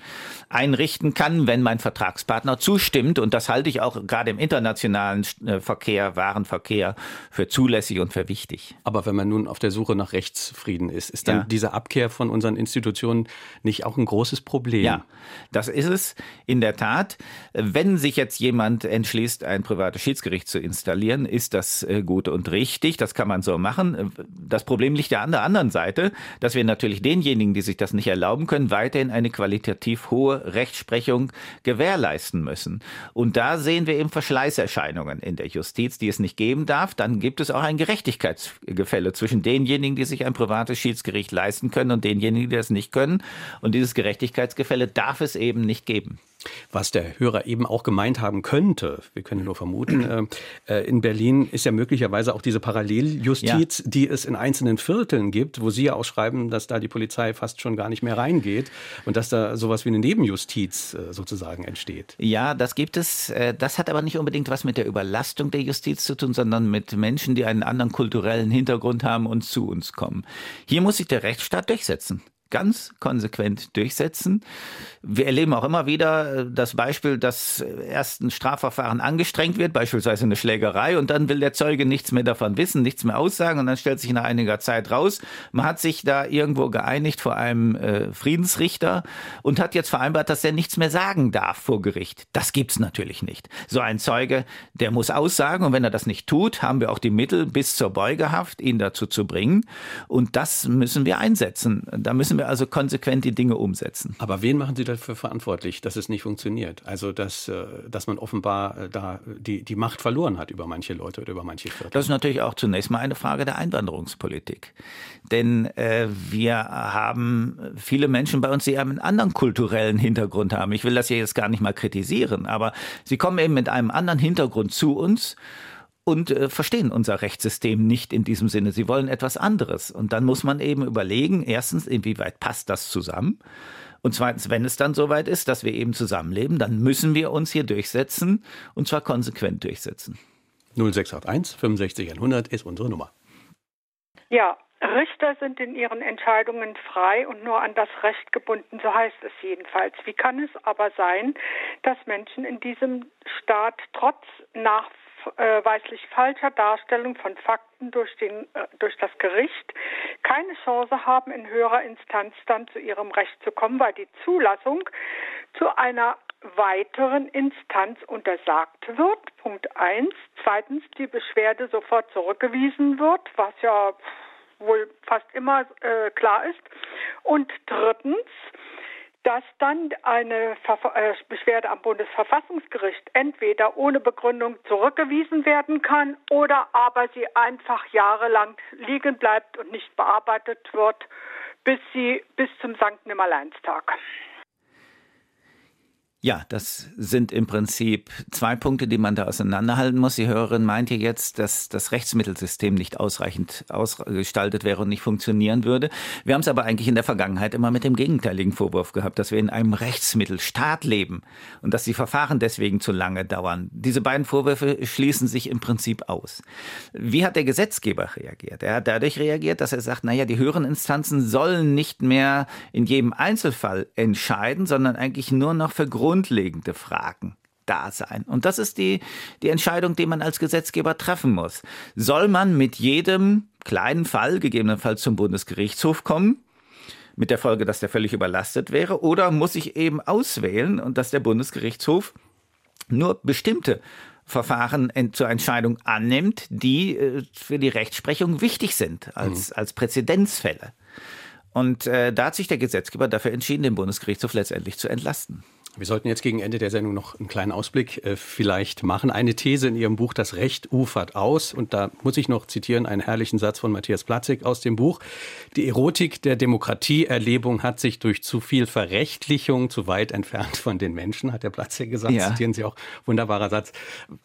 einrichten kann, wenn mein Vertragspartner zustimmt. Und das halte ich auch gerade im internationalen äh, Verkehr, Warenverkehr für zulässig und für wichtig. Aber wenn man nun auf der Suche nach Rechtsfrieden ist, ist dann ja. diese Abkehr von unseren Institutionen nicht auch ein großes Problem? Ja, das ist es in der Tat. Wenn sich jetzt jemand entschließt, ein privates Schiedsgericht zu installieren, ist das äh, gut und richtig. Das kann man so machen. Das Problem liegt ja an der anderen Seite, dass wir natürlich denjenigen, die sich das nicht erlauben können, weiterhin eine qualitativ hohe Rechtsprechung gewährleisten müssen. Und da sehen wir eben Verschleißerscheinungen in der Justiz, die es nicht geben darf. Dann gibt es auch ein Gerechtigkeitsgefälle zwischen denjenigen, die sich ein privates Schiedsgericht leisten können und denjenigen, die das nicht können. Und dieses Gerechtigkeitsgefälle darf es eben nicht geben. Was der Hörer eben auch gemeint haben könnte, wir können nur vermuten, äh, äh, in Berlin ist ja möglicherweise auch diese Paralleljustiz, ja. die es in einzelnen Vierteln gibt, wo Sie ja auch schreiben, dass da die Polizei fast schon gar nicht mehr reingeht und dass da sowas wie eine Nebenjustiz äh, sozusagen entsteht. Ja, das gibt es. Äh, das hat aber nicht unbedingt was mit der Überlastung der Justiz zu tun, sondern mit Menschen, die einen anderen kulturellen Hintergrund haben und zu uns kommen. Hier muss sich der Rechtsstaat durchsetzen ganz konsequent durchsetzen. Wir erleben auch immer wieder äh, das Beispiel, dass erst ein Strafverfahren angestrengt wird, beispielsweise eine Schlägerei, und dann will der Zeuge nichts mehr davon wissen, nichts mehr aussagen, und dann stellt sich nach einiger Zeit raus, man hat sich da irgendwo geeinigt vor einem äh, Friedensrichter und hat jetzt vereinbart, dass er nichts mehr sagen darf vor Gericht. Das gibt's natürlich nicht. So ein Zeuge, der muss aussagen, und wenn er das nicht tut, haben wir auch die Mittel bis zur Beugehaft, ihn dazu zu bringen. Und das müssen wir einsetzen. Da müssen wir also konsequent die Dinge umsetzen. Aber wen machen Sie dafür verantwortlich, dass es nicht funktioniert? Also, dass, äh, dass man offenbar äh, da die, die Macht verloren hat über manche Leute oder über manche Viertel? Das ist natürlich auch zunächst mal eine Frage der Einwanderungspolitik. Denn äh, wir haben viele Menschen bei uns, die einen anderen kulturellen Hintergrund haben. Ich will das hier jetzt gar nicht mal kritisieren, aber sie kommen eben mit einem anderen Hintergrund zu uns und äh, verstehen unser Rechtssystem nicht in diesem Sinne. Sie wollen etwas anderes. Und dann muss man eben überlegen, erstens, inwieweit passt das zusammen? Und zweitens, wenn es dann soweit ist, dass wir eben zusammenleben, dann müssen wir uns hier durchsetzen und zwar konsequent durchsetzen. 0681 65 100 ist unsere Nummer. Ja, Richter sind in ihren Entscheidungen frei und nur an das Recht gebunden, so heißt es jedenfalls. Wie kann es aber sein, dass Menschen in diesem Staat trotz nach nachweislich falscher Darstellung von Fakten durch, den, äh, durch das Gericht keine Chance haben, in höherer Instanz dann zu ihrem Recht zu kommen, weil die Zulassung zu einer weiteren Instanz untersagt wird. Punkt eins. Zweitens die Beschwerde sofort zurückgewiesen wird, was ja wohl fast immer äh, klar ist. Und drittens dass dann eine äh, Beschwerde am Bundesverfassungsgericht entweder ohne Begründung zurückgewiesen werden kann oder aber sie einfach jahrelang liegen bleibt und nicht bearbeitet wird, bis sie bis zum Sankt Nimmerleinstag. Ja, das sind im Prinzip zwei Punkte, die man da auseinanderhalten muss. Die Hörerin meint hier jetzt, dass das Rechtsmittelsystem nicht ausreichend ausgestaltet wäre und nicht funktionieren würde. Wir haben es aber eigentlich in der Vergangenheit immer mit dem gegenteiligen Vorwurf gehabt, dass wir in einem Rechtsmittelstaat leben und dass die Verfahren deswegen zu lange dauern. Diese beiden Vorwürfe schließen sich im Prinzip aus. Wie hat der Gesetzgeber reagiert? Er hat dadurch reagiert, dass er sagt, naja, die höheren Instanzen sollen nicht mehr in jedem Einzelfall entscheiden, sondern eigentlich nur noch für grundlegende Fragen da sein. Und das ist die, die Entscheidung, die man als Gesetzgeber treffen muss. Soll man mit jedem kleinen Fall gegebenenfalls zum Bundesgerichtshof kommen? Mit der Folge, dass der völlig überlastet wäre? Oder muss ich eben auswählen und dass der Bundesgerichtshof nur bestimmte Verfahren zur Entscheidung annimmt, die äh, für die Rechtsprechung wichtig sind als, mhm. als Präzedenzfälle. Und äh, da hat sich der Gesetzgeber dafür entschieden, den Bundesgerichtshof letztendlich zu entlasten. Wir sollten jetzt gegen Ende der Sendung noch einen kleinen Ausblick äh, vielleicht machen. Eine These in Ihrem Buch, das Recht ufert aus. Und da muss ich noch zitieren einen herrlichen Satz von Matthias Platzig aus dem Buch. Die Erotik der Demokratieerlebung hat sich durch zu viel Verrechtlichung zu weit entfernt von den Menschen, hat der Platzig gesagt. Ja. Zitieren Sie auch. Wunderbarer Satz.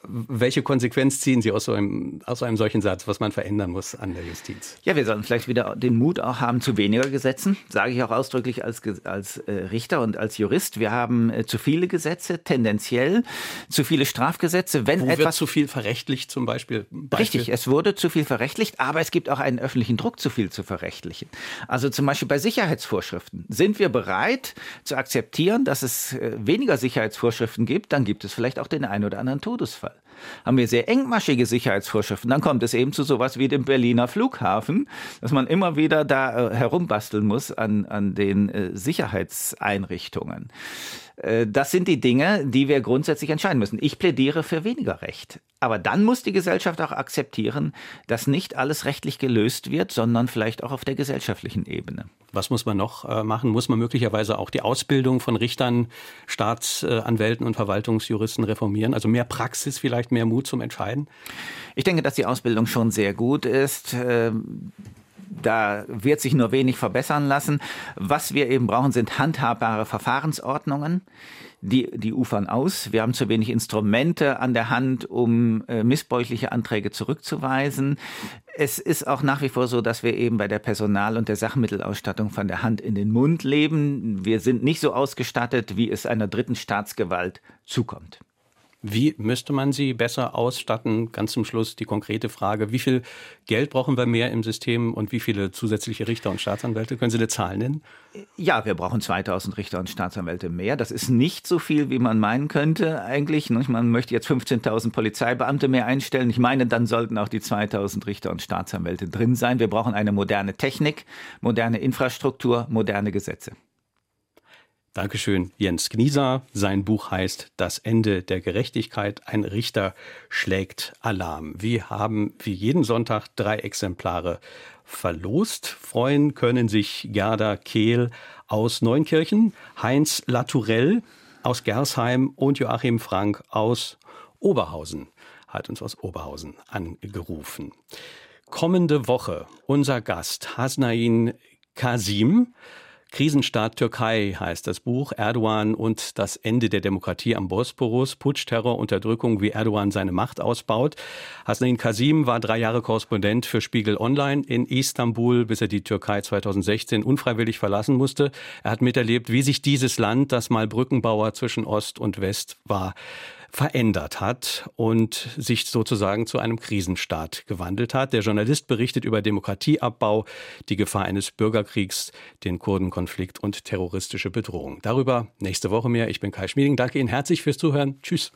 Welche Konsequenz ziehen Sie aus so, einem, aus so einem solchen Satz, was man verändern muss an der Justiz? Ja, wir sollten vielleicht wieder den Mut auch haben zu weniger Gesetzen. Sage ich auch ausdrücklich als, als äh, Richter und als Jurist. Wir haben äh, zu viele Gesetze, tendenziell zu viele Strafgesetze. Wenn Wo etwas wird zu viel verrechtlicht zum Beispiel? Beispiel? Richtig, es wurde zu viel verrechtlicht, aber es gibt auch einen öffentlichen Druck, zu viel zu verrechtlichen. Also zum Beispiel bei Sicherheitsvorschriften. Sind wir bereit zu akzeptieren, dass es äh, weniger Sicherheitsvorschriften gibt, dann gibt es vielleicht auch den einen oder anderen Todesfall haben wir sehr engmaschige Sicherheitsvorschriften, dann kommt es eben zu sowas wie dem Berliner Flughafen, dass man immer wieder da äh, herumbasteln muss an, an den Sicherheitseinrichtungen. Äh, das sind die Dinge, die wir grundsätzlich entscheiden müssen. Ich plädiere für weniger Recht. Aber dann muss die Gesellschaft auch akzeptieren, dass nicht alles rechtlich gelöst wird, sondern vielleicht auch auf der gesellschaftlichen Ebene. Was muss man noch äh, machen? Muss man möglicherweise auch die Ausbildung von Richtern, Staatsanwälten und Verwaltungsjuristen reformieren? Also mehr Praxis, vielleicht mehr Mut zum Entscheiden? Ich denke, dass die Ausbildung schon sehr gut ist. Da wird sich nur wenig verbessern lassen. Was wir eben brauchen, sind handhabbare Verfahrensordnungen. Die, die ufern aus. Wir haben zu wenig Instrumente an der Hand, um äh, missbräuchliche Anträge zurückzuweisen. Es ist auch nach wie vor so, dass wir eben bei der Personal- und der Sachmittelausstattung von der Hand in den Mund leben. Wir sind nicht so ausgestattet, wie es einer dritten Staatsgewalt zukommt. Wie müsste man sie besser ausstatten? Ganz zum Schluss die konkrete Frage, wie viel Geld brauchen wir mehr im System und wie viele zusätzliche Richter und Staatsanwälte? Können Sie eine Zahl nennen? Ja, wir brauchen 2000 Richter und Staatsanwälte mehr. Das ist nicht so viel, wie man meinen könnte eigentlich. Man möchte jetzt 15.000 Polizeibeamte mehr einstellen. Ich meine, dann sollten auch die 2000 Richter und Staatsanwälte drin sein. Wir brauchen eine moderne Technik, moderne Infrastruktur, moderne Gesetze. Dankeschön, Jens Gnieser. Sein Buch heißt Das Ende der Gerechtigkeit. Ein Richter schlägt Alarm. Wir haben wie jeden Sonntag drei Exemplare verlost. Freuen können sich Gerda Kehl aus Neunkirchen, Heinz Latourell aus Gersheim und Joachim Frank aus Oberhausen. Hat uns aus Oberhausen angerufen. Kommende Woche unser Gast Hasnain Kasim Krisenstaat Türkei heißt das Buch. Erdogan und das Ende der Demokratie am Bosporus. Putsch, Terror, Unterdrückung, wie Erdogan seine Macht ausbaut. Hasnain Kasim war drei Jahre Korrespondent für Spiegel Online in Istanbul, bis er die Türkei 2016 unfreiwillig verlassen musste. Er hat miterlebt, wie sich dieses Land, das mal Brückenbauer zwischen Ost und West war, verändert hat und sich sozusagen zu einem Krisenstaat gewandelt hat. Der Journalist berichtet über Demokratieabbau, die Gefahr eines Bürgerkriegs, den Kurdenkonflikt und terroristische Bedrohung. Darüber nächste Woche mehr. Ich bin Kai Schmieding. Danke Ihnen herzlich fürs Zuhören. Tschüss.